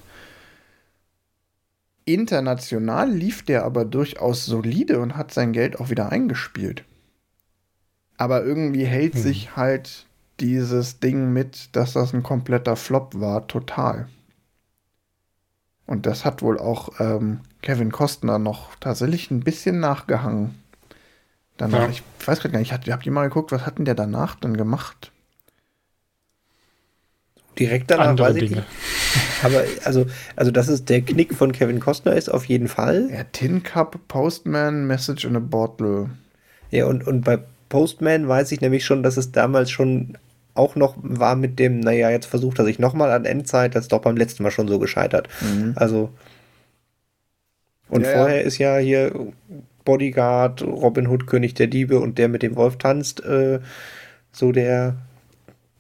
International lief der aber durchaus solide und hat sein Geld auch wieder eingespielt. Aber irgendwie hält mhm. sich halt dieses Ding mit, dass das ein kompletter Flop war, total. Und das hat wohl auch ähm, Kevin Costner noch tatsächlich ein bisschen nachgehangen. Danach, ja. ich weiß gerade gar nicht, habt ihr mal geguckt, was hat denn der danach dann gemacht? Direkt danach Andere weiß ich Dinge. nicht. Aber also, also, dass es der Knick von Kevin Costner ist, auf jeden Fall. Ja, Tin Cup, Postman, Message in a Bottle. Ja, und, und bei Postman weiß ich nämlich schon, dass es damals schon auch noch war mit dem, naja, jetzt versucht er sich nochmal an Endzeit, das ist doch beim letzten Mal schon so gescheitert. Mhm. Also. Und ja, vorher ja. ist ja hier Bodyguard, Robin Hood, König der Diebe und der mit dem Wolf tanzt, äh, so der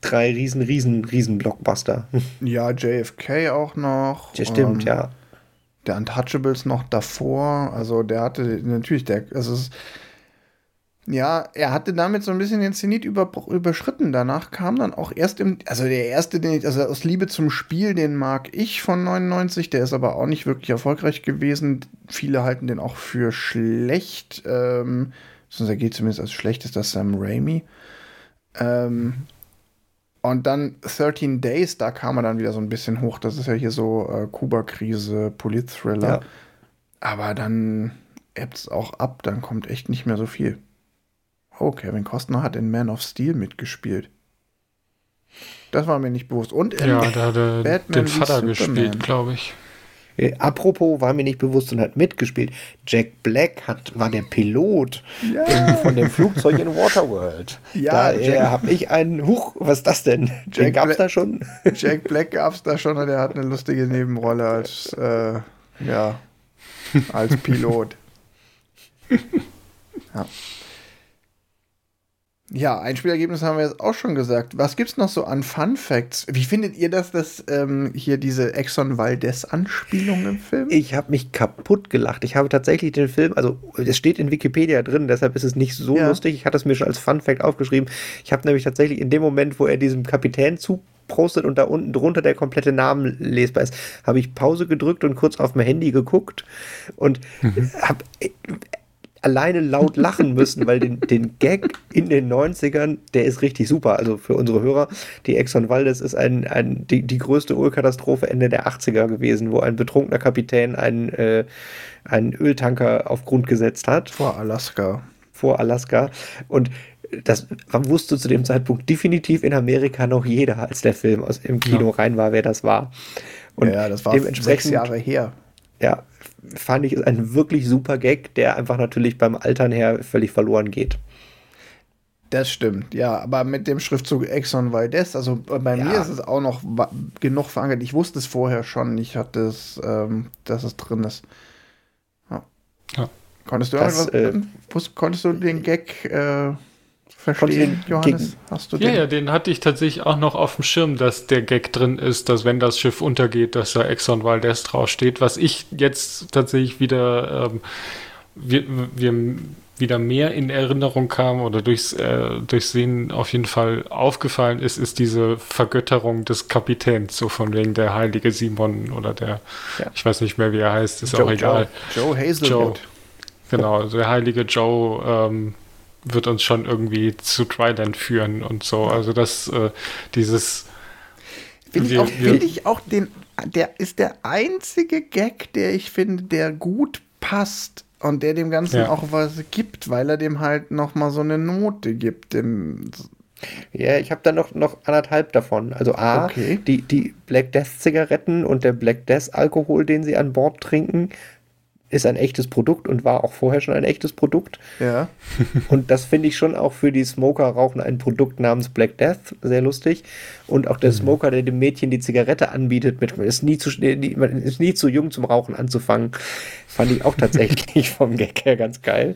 drei riesen, riesen, riesen Blockbuster. *laughs* Ja, JFK auch noch. Ja, stimmt, ähm, ja. Der Untouchables noch davor. Also der hatte natürlich, der, also es ist, ja, er hatte damit so ein bisschen den Zenit über, überschritten. Danach kam dann auch erst im, also der erste, den ich, also aus Liebe zum Spiel, den mag ich von 99, der ist aber auch nicht wirklich erfolgreich gewesen. Viele halten den auch für schlecht. Ähm, sonst er geht zumindest als schlecht, ist das Sam Raimi. Ähm, und dann 13 Days, da kam er dann wieder so ein bisschen hoch. Das ist ja hier so äh, Kuba-Krise, Polit-Thriller. Ja. Aber dann ebbt es auch ab, dann kommt echt nicht mehr so viel. Oh, Kevin Costner hat in Man of Steel mitgespielt. Das war mir nicht bewusst. Und in ja, da hat er Batman den Vater gespielt, glaube ich. Äh, apropos, war mir nicht bewusst und hat mitgespielt. Jack Black hat, war der Pilot ja. in, von dem Flugzeug in Waterworld. Ja, da äh, habe ich einen, huch, was ist das denn? Jack gab's Bla da schon? Jack Black gab's da schon und er hat eine lustige Nebenrolle als, äh, ja, als Pilot. *laughs* ja. Ja, Einspielergebnis haben wir jetzt auch schon gesagt. Was gibt's noch so an Fun Facts? Wie findet ihr das, dass ähm, hier diese Exxon Valdez Anspielung im Film? Ich habe mich kaputt gelacht. Ich habe tatsächlich den Film, also es steht in Wikipedia drin, deshalb ist es nicht so ja. lustig. Ich hatte es mir schon als Fun Fact aufgeschrieben. Ich habe nämlich tatsächlich in dem Moment, wo er diesem Kapitän zuprostet und da unten drunter der komplette Name lesbar ist, habe ich Pause gedrückt und kurz auf mein Handy geguckt und mhm. habe alleine laut lachen müssen, weil den, den Gag in den 90ern, der ist richtig super. Also für unsere Hörer, die Exxon Valdez ist ein, ein, die, die größte Ölkatastrophe Ende der 80er gewesen, wo ein betrunkener Kapitän einen, äh, einen Öltanker auf Grund gesetzt hat. Vor Alaska. Vor Alaska. Und das wusste zu dem Zeitpunkt definitiv in Amerika noch jeder, als der Film aus, im Kino ja. rein war, wer das war. Und ja, das war dementsprechend, sechs Jahre her. Ja, fand ich ist ein wirklich super Gag, der einfach natürlich beim Altern her völlig verloren geht. Das stimmt, ja, aber mit dem Schriftzug Exxon Valdez, also bei ja. mir ist es auch noch genug verankert. Ich wusste es vorher schon, ich hatte es, ähm, dass es drin ist. Ja. ja. Konntest du das, äh, konntest du den Gag äh, verstehen, Johannes? Hast du den? Ja, ja, den hatte ich tatsächlich auch noch auf dem Schirm, dass der Gag drin ist, dass wenn das Schiff untergeht, dass da Exxon Valdez draufsteht. Was ich jetzt tatsächlich wieder, ähm, wir, wir wieder mehr in Erinnerung kam oder durchs, äh, durchs Sehen auf jeden Fall aufgefallen ist, ist diese Vergötterung des Kapitäns, so von wegen der heilige Simon oder der, ja. ich weiß nicht mehr, wie er heißt, ist Joe, auch egal. Joe, Joe Hazelwood. Joe, genau, der heilige Joe ähm, wird uns schon irgendwie zu Trident führen und so. Also das, äh, dieses Finde ich, auch, find ich auch den, der ist der einzige Gag, der ich finde, der gut passt und der dem Ganzen ja. auch was gibt, weil er dem halt nochmal so eine Note gibt. Dem ja, ich habe da noch, noch anderthalb davon. Also A, okay. die, die Black Death Zigaretten und der Black Death Alkohol, den sie an Bord trinken, ist ein echtes Produkt und war auch vorher schon ein echtes Produkt. Ja. *laughs* und das finde ich schon auch für die Smoker rauchen ein Produkt namens Black Death sehr lustig. Und auch der mhm. Smoker, der dem Mädchen die Zigarette anbietet, mit, man, ist nie zu, man ist nie zu jung zum Rauchen anzufangen, fand ich auch tatsächlich *laughs* vom Gag her ganz geil.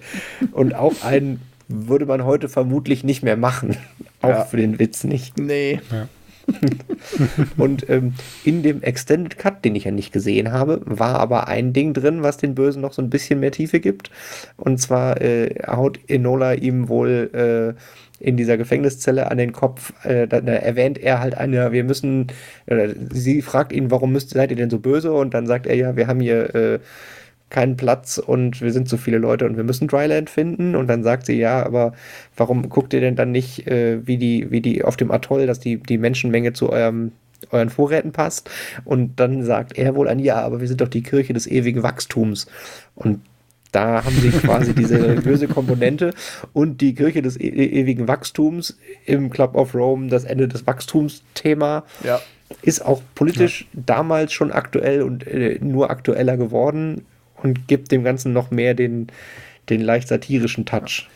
Und auch einen würde man heute vermutlich nicht mehr machen. auch ja. für den Witz nicht. Nee. Ja. *laughs* und ähm, in dem Extended Cut, den ich ja nicht gesehen habe, war aber ein Ding drin, was den Bösen noch so ein bisschen mehr Tiefe gibt. Und zwar äh, haut Enola ihm wohl äh, in dieser Gefängniszelle an den Kopf, äh, da, da, erwähnt er halt eine, wir müssen, sie fragt ihn, warum müsst, seid ihr denn so böse? Und dann sagt er ja, wir haben hier äh, keinen Platz und wir sind zu viele Leute und wir müssen Dryland finden. Und dann sagt sie, ja, aber warum guckt ihr denn dann nicht, äh, wie die, wie die auf dem Atoll, dass die, die Menschenmenge zu eurem euren Vorräten passt. Und dann sagt er wohl an, ja, aber wir sind doch die Kirche des ewigen Wachstums. Und da haben sie quasi diese *laughs* religiöse Komponente und die Kirche des e ewigen Wachstums im Club of Rome, das Ende des Wachstumsthema. Ja. Ist auch politisch ja. damals schon aktuell und äh, nur aktueller geworden und gibt dem Ganzen noch mehr den, den leicht satirischen Touch.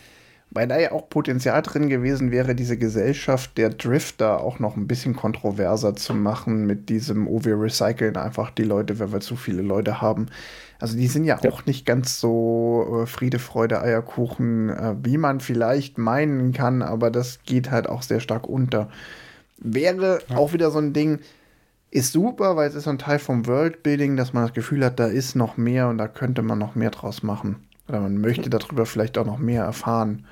Weil da ja auch Potenzial drin gewesen wäre, diese Gesellschaft der Drifter auch noch ein bisschen kontroverser zu machen mit diesem, oh, wir recyceln einfach die Leute, wenn wir zu viele Leute haben. Also die sind ja, ja. auch nicht ganz so äh, Friede, Freude, Eierkuchen, äh, wie man vielleicht meinen kann, aber das geht halt auch sehr stark unter. Wäre ja. auch wieder so ein Ding, ist super, weil es ist so ein Teil vom Worldbuilding, dass man das Gefühl hat, da ist noch mehr und da könnte man noch mehr draus machen. Oder man möchte darüber vielleicht auch noch mehr erfahren.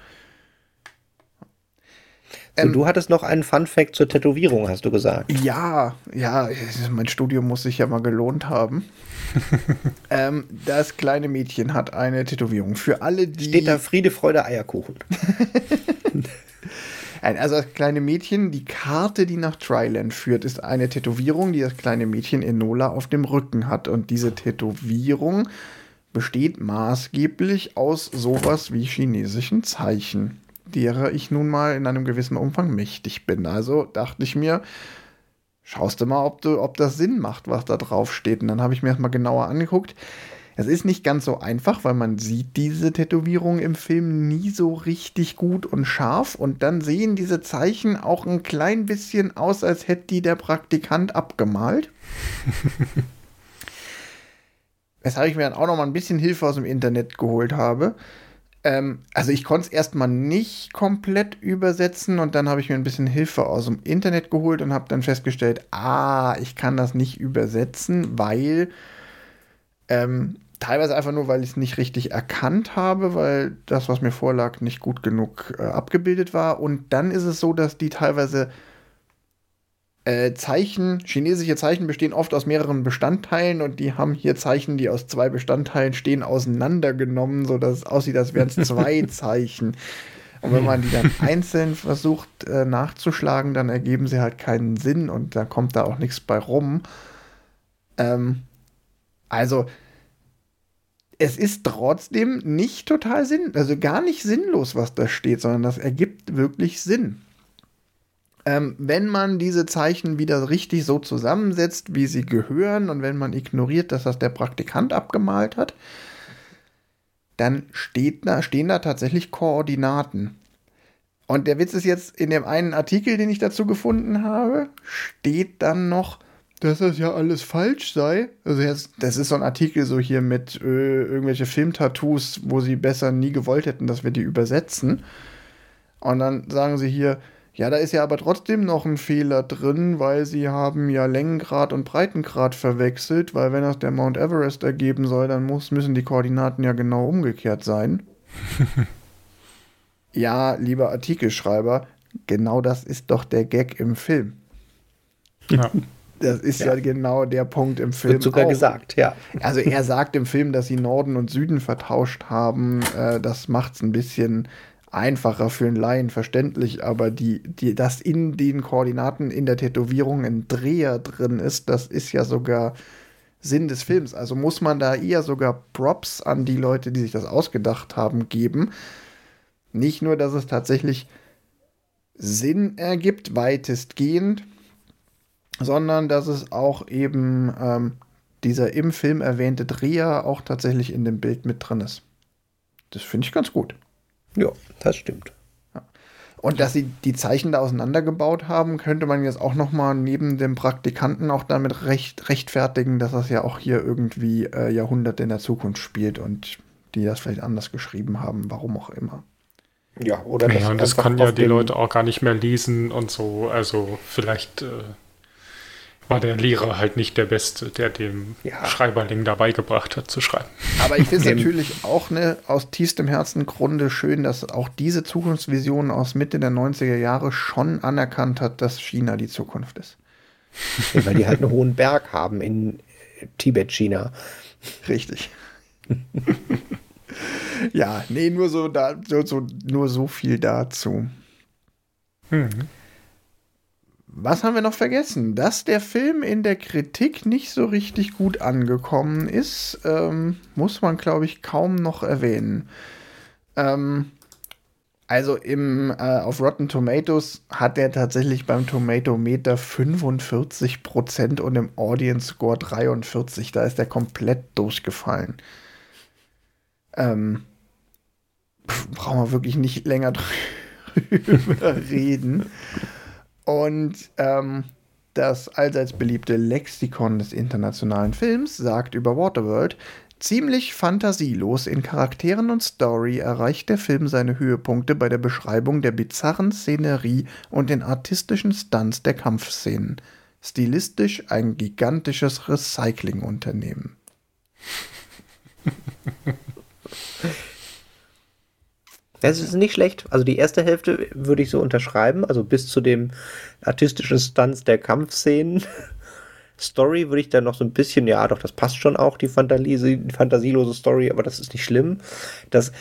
So, ähm, du hattest noch einen Fun Fact zur Tätowierung, hast du gesagt. Ja, ja, mein Studium muss sich ja mal gelohnt haben. *laughs* ähm, das kleine Mädchen hat eine Tätowierung. Für alle, die. Steht da Friede, Freude, Eierkuchen. *laughs* Also das kleine Mädchen, die Karte, die nach Tryland führt, ist eine Tätowierung, die das kleine Mädchen Enola auf dem Rücken hat. Und diese Tätowierung besteht maßgeblich aus sowas wie chinesischen Zeichen, derer ich nun mal in einem gewissen Umfang mächtig bin. Also dachte ich mir, schaust du mal, ob, du, ob das Sinn macht, was da drauf steht. Und dann habe ich mir das mal genauer angeguckt. Es ist nicht ganz so einfach, weil man sieht diese Tätowierung im Film nie so richtig gut und scharf und dann sehen diese Zeichen auch ein klein bisschen aus, als hätte die der Praktikant abgemalt. *laughs* Weshalb ich mir dann auch noch mal ein bisschen Hilfe aus dem Internet geholt habe. Ähm, also ich konnte es erstmal nicht komplett übersetzen und dann habe ich mir ein bisschen Hilfe aus dem Internet geholt und habe dann festgestellt, ah, ich kann das nicht übersetzen, weil ähm, teilweise einfach nur, weil ich es nicht richtig erkannt habe, weil das, was mir vorlag, nicht gut genug äh, abgebildet war. Und dann ist es so, dass die teilweise äh, Zeichen, chinesische Zeichen bestehen oft aus mehreren Bestandteilen und die haben hier Zeichen, die aus zwei Bestandteilen stehen, auseinandergenommen, sodass es aussieht, als wären es *laughs* zwei Zeichen. Und wenn man die dann einzeln versucht äh, nachzuschlagen, dann ergeben sie halt keinen Sinn und da kommt da auch nichts bei rum. Ähm, also, es ist trotzdem nicht total sinn, also gar nicht sinnlos, was da steht, sondern das ergibt wirklich Sinn. Ähm, wenn man diese Zeichen wieder richtig so zusammensetzt, wie sie gehören, und wenn man ignoriert, dass das der Praktikant abgemalt hat, dann da, stehen da tatsächlich Koordinaten. Und der Witz ist jetzt, in dem einen Artikel, den ich dazu gefunden habe, steht dann noch dass das ja alles falsch sei. Also jetzt, das ist so ein Artikel so hier mit äh, irgendwelche Filmtattoos, wo sie besser nie gewollt hätten, dass wir die übersetzen. Und dann sagen sie hier, ja, da ist ja aber trotzdem noch ein Fehler drin, weil sie haben ja Längengrad und Breitengrad verwechselt, weil wenn das der Mount Everest ergeben soll, dann muss, müssen die Koordinaten ja genau umgekehrt sein. *laughs* ja, lieber Artikelschreiber, genau das ist doch der Gag im Film. Ja. Das ist ja. ja. genau der Punkt im Film. Wird sogar auch. gesagt, ja. Also er sagt im Film, dass sie Norden und Süden vertauscht haben. Äh, das macht es ein bisschen einfacher für einen Laien verständlich, aber die, die, dass in den Koordinaten in der Tätowierung ein Dreher drin ist, das ist ja sogar Sinn des Films. Also muss man da eher sogar Props an die Leute, die sich das ausgedacht haben, geben. Nicht nur, dass es tatsächlich Sinn ergibt, weitestgehend, sondern dass es auch eben ähm, dieser im Film erwähnte Dreher auch tatsächlich in dem Bild mit drin ist. Das finde ich ganz gut. Ja, das stimmt. Und dass sie die Zeichen da auseinandergebaut haben, könnte man jetzt auch noch mal neben dem Praktikanten auch damit recht, rechtfertigen, dass das ja auch hier irgendwie äh, Jahrhunderte in der Zukunft spielt und die das vielleicht anders geschrieben haben, warum auch immer. Ja, oder das, ja, und das kann ja die Leute auch gar nicht mehr lesen und so. Also vielleicht äh, war der Lehrer halt nicht der Beste, der dem ja. Schreiberling dabei gebracht hat zu schreiben. Aber ich finde es natürlich auch ne, aus tiefstem Herzen Grunde schön, dass auch diese Zukunftsvision aus Mitte der 90er Jahre schon anerkannt hat, dass China die Zukunft ist. Ja, weil die halt einen hohen Berg haben in Tibet, China. Richtig. ja, nee, nur so, da, so, so, nur so viel dazu. Mhm. Was haben wir noch vergessen? Dass der Film in der Kritik nicht so richtig gut angekommen ist, ähm, muss man, glaube ich, kaum noch erwähnen. Ähm, also im, äh, auf Rotten Tomatoes hat er tatsächlich beim Tomatometer 45% und im Audience Score 43. Da ist er komplett durchgefallen. Ähm, brauchen wir wirklich nicht länger *laughs* drüber reden. Und ähm, das allseits beliebte Lexikon des internationalen Films sagt über Waterworld, ziemlich fantasielos in Charakteren und Story erreicht der Film seine Höhepunkte bei der Beschreibung der bizarren Szenerie und den artistischen Stunts der Kampfszenen. Stilistisch ein gigantisches Recyclingunternehmen. *laughs* Das ist nicht schlecht. Also die erste Hälfte würde ich so unterschreiben, also bis zu dem artistischen Stunts der Kampfszenen. *laughs* Story würde ich dann noch so ein bisschen, ja, doch, das passt schon auch, die, Fantasie, die fantasielose Story, aber das ist nicht schlimm. Das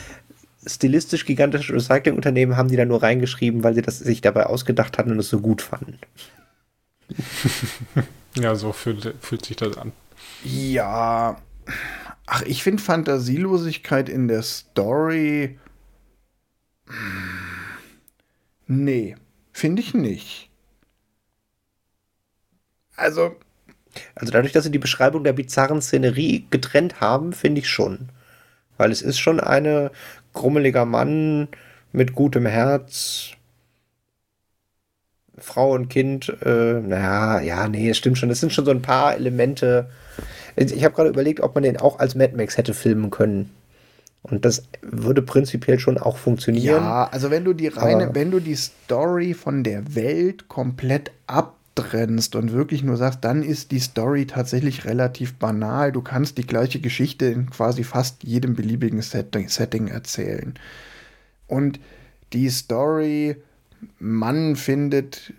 stilistisch gigantische Recyclingunternehmen haben die da nur reingeschrieben, weil sie das sich dabei ausgedacht hatten und es so gut fanden. *laughs* ja, so fühlt, fühlt sich das an. Ja. Ach, ich finde Fantasielosigkeit in der Story Nee, finde ich nicht. Also. Also dadurch, dass sie die Beschreibung der bizarren Szenerie getrennt haben, finde ich schon. Weil es ist schon ein grummeliger Mann mit gutem Herz. Frau und Kind, äh, naja, ja, nee, es stimmt schon. Es sind schon so ein paar Elemente. Ich habe gerade überlegt, ob man den auch als Mad Max hätte filmen können. Und das würde prinzipiell schon auch funktionieren. Ja, also wenn du die reine, wenn du die Story von der Welt komplett abtrennst und wirklich nur sagst, dann ist die Story tatsächlich relativ banal. Du kannst die gleiche Geschichte in quasi fast jedem beliebigen Setting, Setting erzählen. Und die Story, Mann findet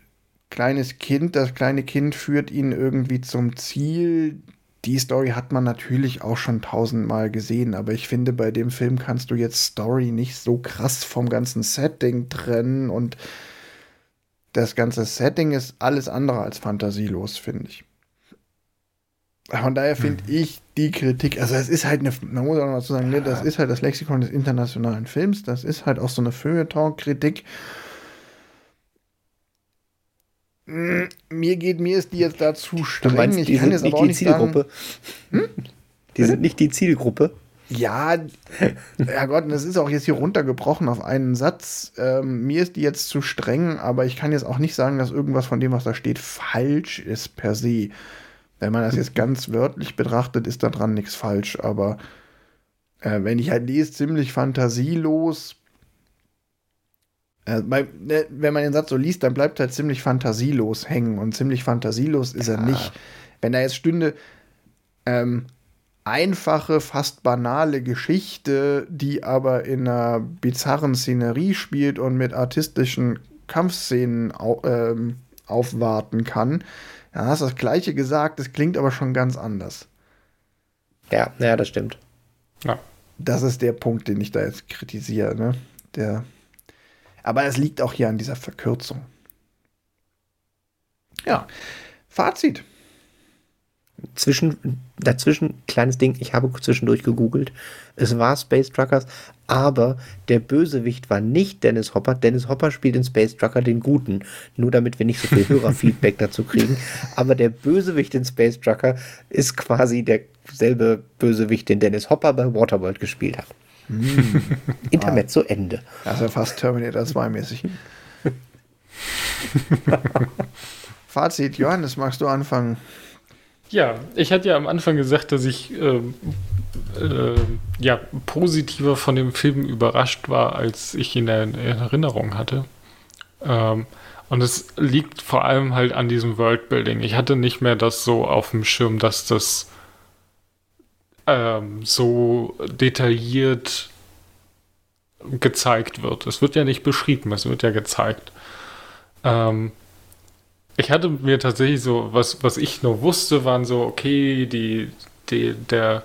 kleines Kind, das kleine Kind führt ihn irgendwie zum Ziel die Story hat man natürlich auch schon tausendmal gesehen, aber ich finde, bei dem Film kannst du jetzt Story nicht so krass vom ganzen Setting trennen und das ganze Setting ist alles andere als fantasielos, finde ich. Von daher finde hm. ich die Kritik, also es ist halt eine, man muss auch noch mal zu sagen, ne, das ist halt das Lexikon des internationalen Films, das ist halt auch so eine Feuilleton-Kritik. Hm, mir geht, mir ist die jetzt da zu streng. Du meinst, die ich kann jetzt nicht die Zielgruppe. Hm? Die sind nicht die Zielgruppe. Ja, ja Gott, das ist auch jetzt hier runtergebrochen auf einen Satz. Ähm, mir ist die jetzt zu streng, aber ich kann jetzt auch nicht sagen, dass irgendwas von dem, was da steht, falsch ist per se. Wenn man das jetzt ganz wörtlich betrachtet, ist da dran nichts falsch. Aber äh, wenn ich halt lese, ziemlich fantasielos, Äh, bei, ne, wenn man den Satz so liest, dann bleibt er halt ziemlich fantasielos hängen und ziemlich fantasielos ist ja. er nicht. Wenn da jetzt stünde, ähm, einfache, fast banale Geschichte, die aber in einer bizarren Szenerie spielt und mit artistischen Kampfszenen au ähm, aufwarten kann. Ja, hast das gleiche gesagt, es klingt aber schon ganz anders. Ja, ja, das stimmt. Ja. Das ist der Punkt, den ich da jetzt kritisiere, ne? Der. Aber es liegt auch hier an dieser Verkürzung. Ja. Fazit zwischen, dazwischen, kleines Ding, ich habe zwischendurch gegoogelt. Es war Space Truckers, aber der Bösewicht war nicht Dennis Hopper. Dennis Hopper spielt in Space Trucker den Guten. Nur damit wir nicht so viel *laughs* Hörerfeedback dazu kriegen. Aber der Bösewicht in Space Trucker ist quasi derselbe Bösewicht, den Dennis Hopper bei Waterworld gespielt hat. Mm. Intermezzo ah. Ende. Also fast Terminator 2 mäßig. *laughs* Fazit, Johannes, magst du anfangen? Ja, ich hatte ja am Anfang gesagt, dass ich äh, äh, ja, positiver von dem Film überrascht war, als ich ihn in, Erinnerung hatte. Ähm, und es liegt vor allem halt an diesem Worldbuilding. Ich hatte nicht mehr das so auf dem Schirm, dass das ähm, so detailliert gezeigt wird. Es wird ja nicht beschrieben, es wird ja gezeigt. Ähm, ich hatte mir tatsächlich so, was, was ich nur wusste, waren so, okay, die, die, der,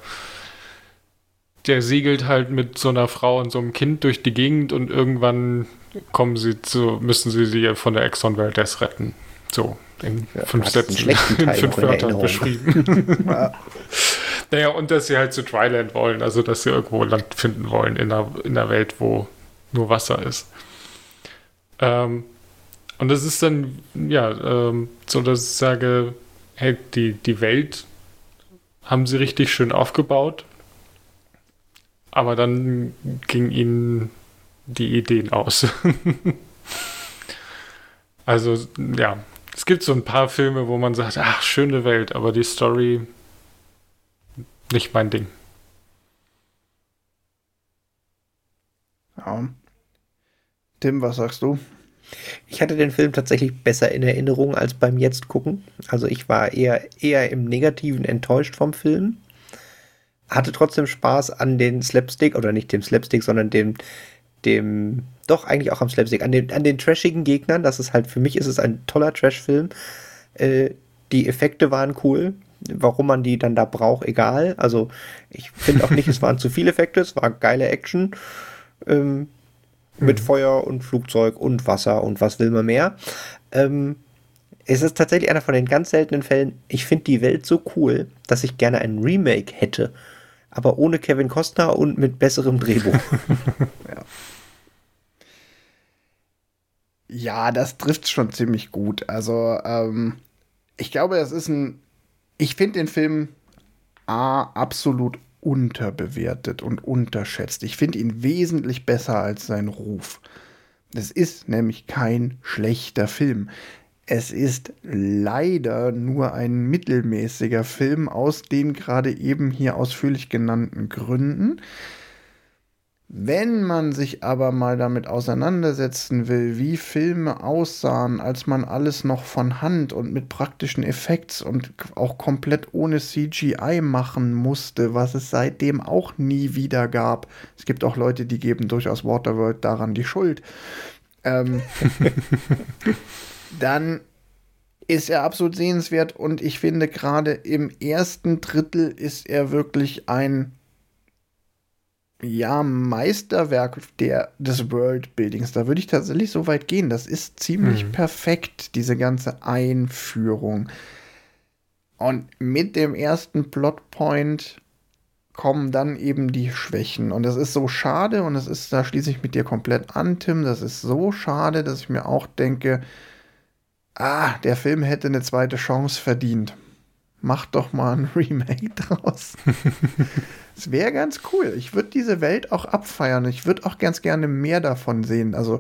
der segelt halt mit so einer Frau und so einem Kind durch die Gegend und irgendwann kommen sie zu, müssen sie sie von der Exxon Valdez retten. So, in ja, fünf Sätzen, *laughs* in fünf Wörtern beschrieben. *laughs* *laughs* ja. Naja, und dass sie halt zu Dryland wollen, also dass sie irgendwo Land finden wollen in einer, in einer Welt, wo nur Wasser ist. Ähm, und das ist dann, ja, ähm, so, dass ich sage, hey, die, die Welt haben sie richtig schön aufgebaut, aber dann ging ihnen die Ideen aus. *laughs* also, ja, es gibt so ein paar Filme, wo man sagt, ach, schöne Welt, aber die Story nicht mein Ding. Ja. Tim, was sagst du? Ich hatte den Film tatsächlich besser in Erinnerung als beim Jetzt gucken. Also ich war eher, eher im Negativen enttäuscht vom Film. Hatte trotzdem Spaß an den Slapstick, oder nicht dem Slapstick, sondern dem, dem, doch eigentlich auch am Slapstick, an den, an den trashigen Gegnern. Das ist halt, für mich ist es ein toller Trash-Film. Äh, die Effekte waren cool. Warum man die dann da braucht, egal. Also ich finde auch nicht, es waren zu viele Effekte, es war geile Action. Ähm, mit mhm. Feuer und Flugzeug und Wasser und was will man mehr. Ähm, es ist tatsächlich einer von den ganz seltenen Fällen, ich finde die Welt so cool, dass ich gerne ein Remake hätte. Aber ohne Kevin Costner und mit besserem Drehbuch. *laughs* ja. ja. das trifft schon ziemlich gut. Also, ähm, ich glaube, es ist ein. Ich finde den Film A absolut unterbewertet und unterschätzt. Ich finde ihn wesentlich besser als sein Ruf. Es ist nämlich kein schlechter Film. Es ist leider nur ein mittelmäßiger Film aus den gerade eben hier ausführlich genannten Gründen. Wenn man sich aber mal damit auseinandersetzen will, wie Filme aussahen, als man alles noch von Hand und mit praktischen Effekts und auch komplett ohne CGI machen musste, was es seitdem auch nie wieder gab. Es gibt auch Leute, die geben durchaus Waterworld daran die Schuld. Ähm, *laughs* dann ist er absolut sehenswert und ich finde gerade im ersten Drittel ist er wirklich ein ja, Meisterwerk der, des Worldbuildings. Da würde ich tatsächlich so weit gehen. Das ist ziemlich mhm. perfekt, diese ganze Einführung. Und mit dem ersten Plotpoint kommen dann eben die Schwächen. Und das ist so schade, und das ist, da schließe ich mit dir komplett an, Tim. Das ist so schade, dass ich mir auch denke, ah, der Film hätte eine zweite Chance verdient. Mach doch mal ein *laughs* Remake draus. *laughs* Es wäre ganz cool. Ich würde diese Welt auch abfeiern. Ich würde auch ganz gerne mehr davon sehen. Also,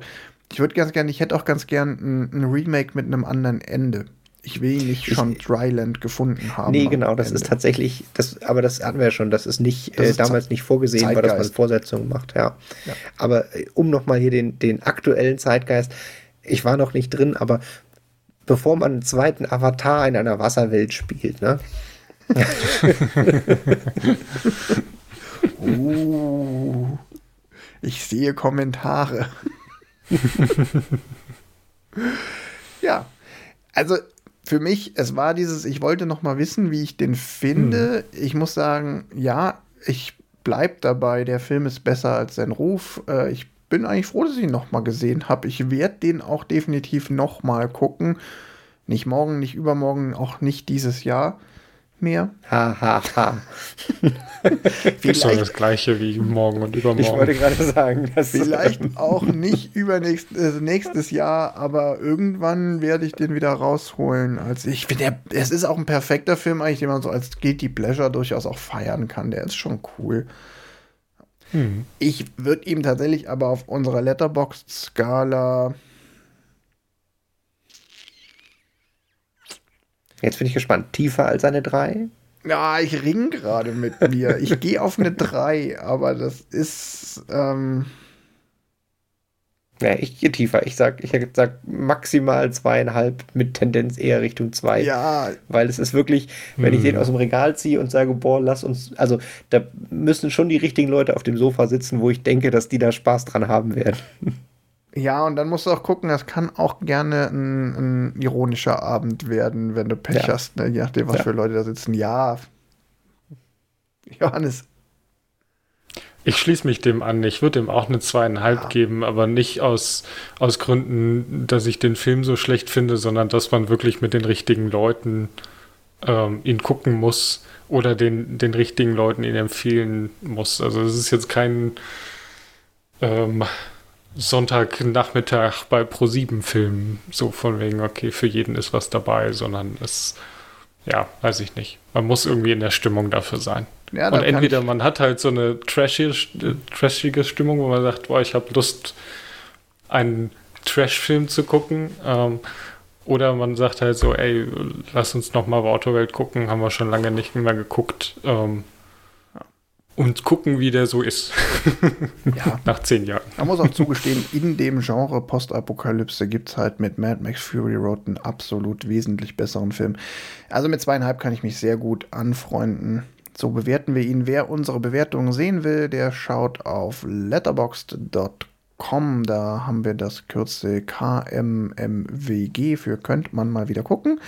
ich würde ganz gerne, ich hätte auch ganz gerne ein, ein, Remake mit einem anderen Ende. ich will ihn nicht schon Dryland gefunden haben. Nee, genau, das Ende. ist tatsächlich, das, aber das hatten wir ja schon, das ist nicht das äh, ist damals nicht vorgesehen Zeitgeist. war, dass man Vorsetzungen macht, ja. ja. Aber äh, um nochmal hier den, den aktuellen Zeitgeist, ich war noch nicht drin, aber bevor man einen zweiten Avatar in einer Wasserwelt spielt, ne? uh, *laughs* ich sehe Kommentare. *laughs* ja, also für mich, es war dieses, ich wollte noch mal wissen, wie ich den finde. Hm. Ich muss sagen, ja, ich bleib dabei, der Film ist besser als sein Ruf. Äh, ich bin eigentlich froh, dass ich ihn noch mal gesehen habe. Ich werde den auch definitiv noch mal gucken. Nicht morgen, nicht übermorgen, auch nicht dieses Jahr mehr. Ha, ha, ha. *laughs* vielleicht so das gleiche wie morgen und übermorgen. Ich wollte gerade sagen, dass vielleicht auch nicht übernächstes äh, nächstes Jahr, aber irgendwann werde ich den wieder rausholen. Als ich finde, es ist auch ein perfekter Film eigentlich, den man so als Guilty Pleasure durchaus auch feiern kann. Der ist schon cool. Hm. Ich würde ihm tatsächlich aber auf unserer Letterboxd-Skala Jetzt bin ich gespannt. Tiefer als eine 3? Ja, ich ring gerade mit mir. Ich gehe auf eine 3, aber das ist. Ähm ja, ich gehe tiefer. Ich sag, ich sag maximal zweieinhalb mit Tendenz eher Richtung 2. Ja. Weil es ist wirklich, wenn hm. ich den aus dem Regal ziehe und sage, boah, lass uns, also da müssen schon die richtigen Leute auf dem Sofa sitzen, wo ich denke, dass die da Spaß dran haben werden. Ja, und dann musst du auch gucken, das kann auch gerne ein, ein ironischer Abend werden, wenn du Pech ja. hast, ne? je nachdem, was ja. für Leute da sitzen. Ja. Johannes. Ich schließe mich dem an. Ich würde ihm auch eine zweieinhalb ja. geben, aber nicht aus, aus Gründen, dass ich den Film so schlecht finde, sondern dass man wirklich mit den richtigen Leuten ähm, ihn gucken muss oder den, den richtigen Leuten ihn empfehlen muss. Also es ist jetzt kein ähm, Sonntagnachmittag bei Pro7 Filmen, so von wegen, okay, für jeden ist was dabei, sondern es, ja, weiß ich nicht. Man muss irgendwie in der Stimmung dafür sein. Ja, und entweder man hat halt so eine trashige, trashige Stimmung, wo man sagt, boah, ich habe Lust, einen Trash-Film zu gucken. Ähm, oder man sagt halt so, ey, lass uns noch mal Autowelt gucken, haben wir schon lange nicht mehr geguckt. Ähm, und gucken, wie der so ist. *laughs* ja. Nach zehn Jahren. Man muss auch zugestehen, in dem Genre Postapokalypse gibt es halt mit Mad Max Fury Road einen absolut wesentlich besseren Film. Also mit zweieinhalb kann ich mich sehr gut anfreunden. So bewerten wir ihn. Wer unsere Bewertungen sehen will, der schaut auf letterboxd.com. Da haben wir das Kürzel KMMWG für könnt man mal wieder gucken.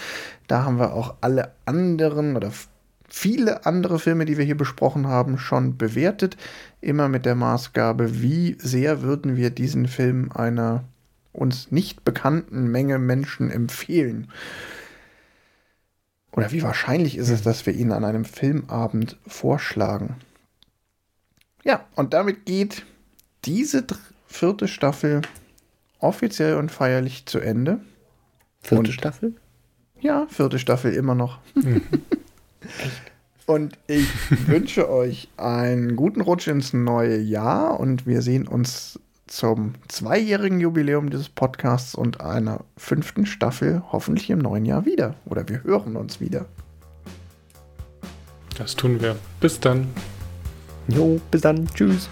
Da haben wir auch alle anderen oder viele andere Filme, die wir hier besprochen haben, schon bewertet. Immer mit der Maßgabe, wie sehr würden wir diesen Film einer uns nicht bekannten Menge Menschen empfehlen. Oder wie wahrscheinlich ist es, dass wir ihn an einem Filmabend vorschlagen. Ja, und damit geht diese vierte Staffel offiziell und feierlich zu Ende. Vierte und, Staffel? Ja, vierte Staffel immer noch. *laughs* Mhm. Und ich wünsche euch einen guten Rutsch ins neue Jahr und wir sehen uns zum zweijährigen Jubiläum dieses Podcasts und einer fünften Staffel hoffentlich im neuen Jahr wieder. Oder wir hören uns wieder. Das tun wir. Bis dann. Jo, bis dann. Tschüss.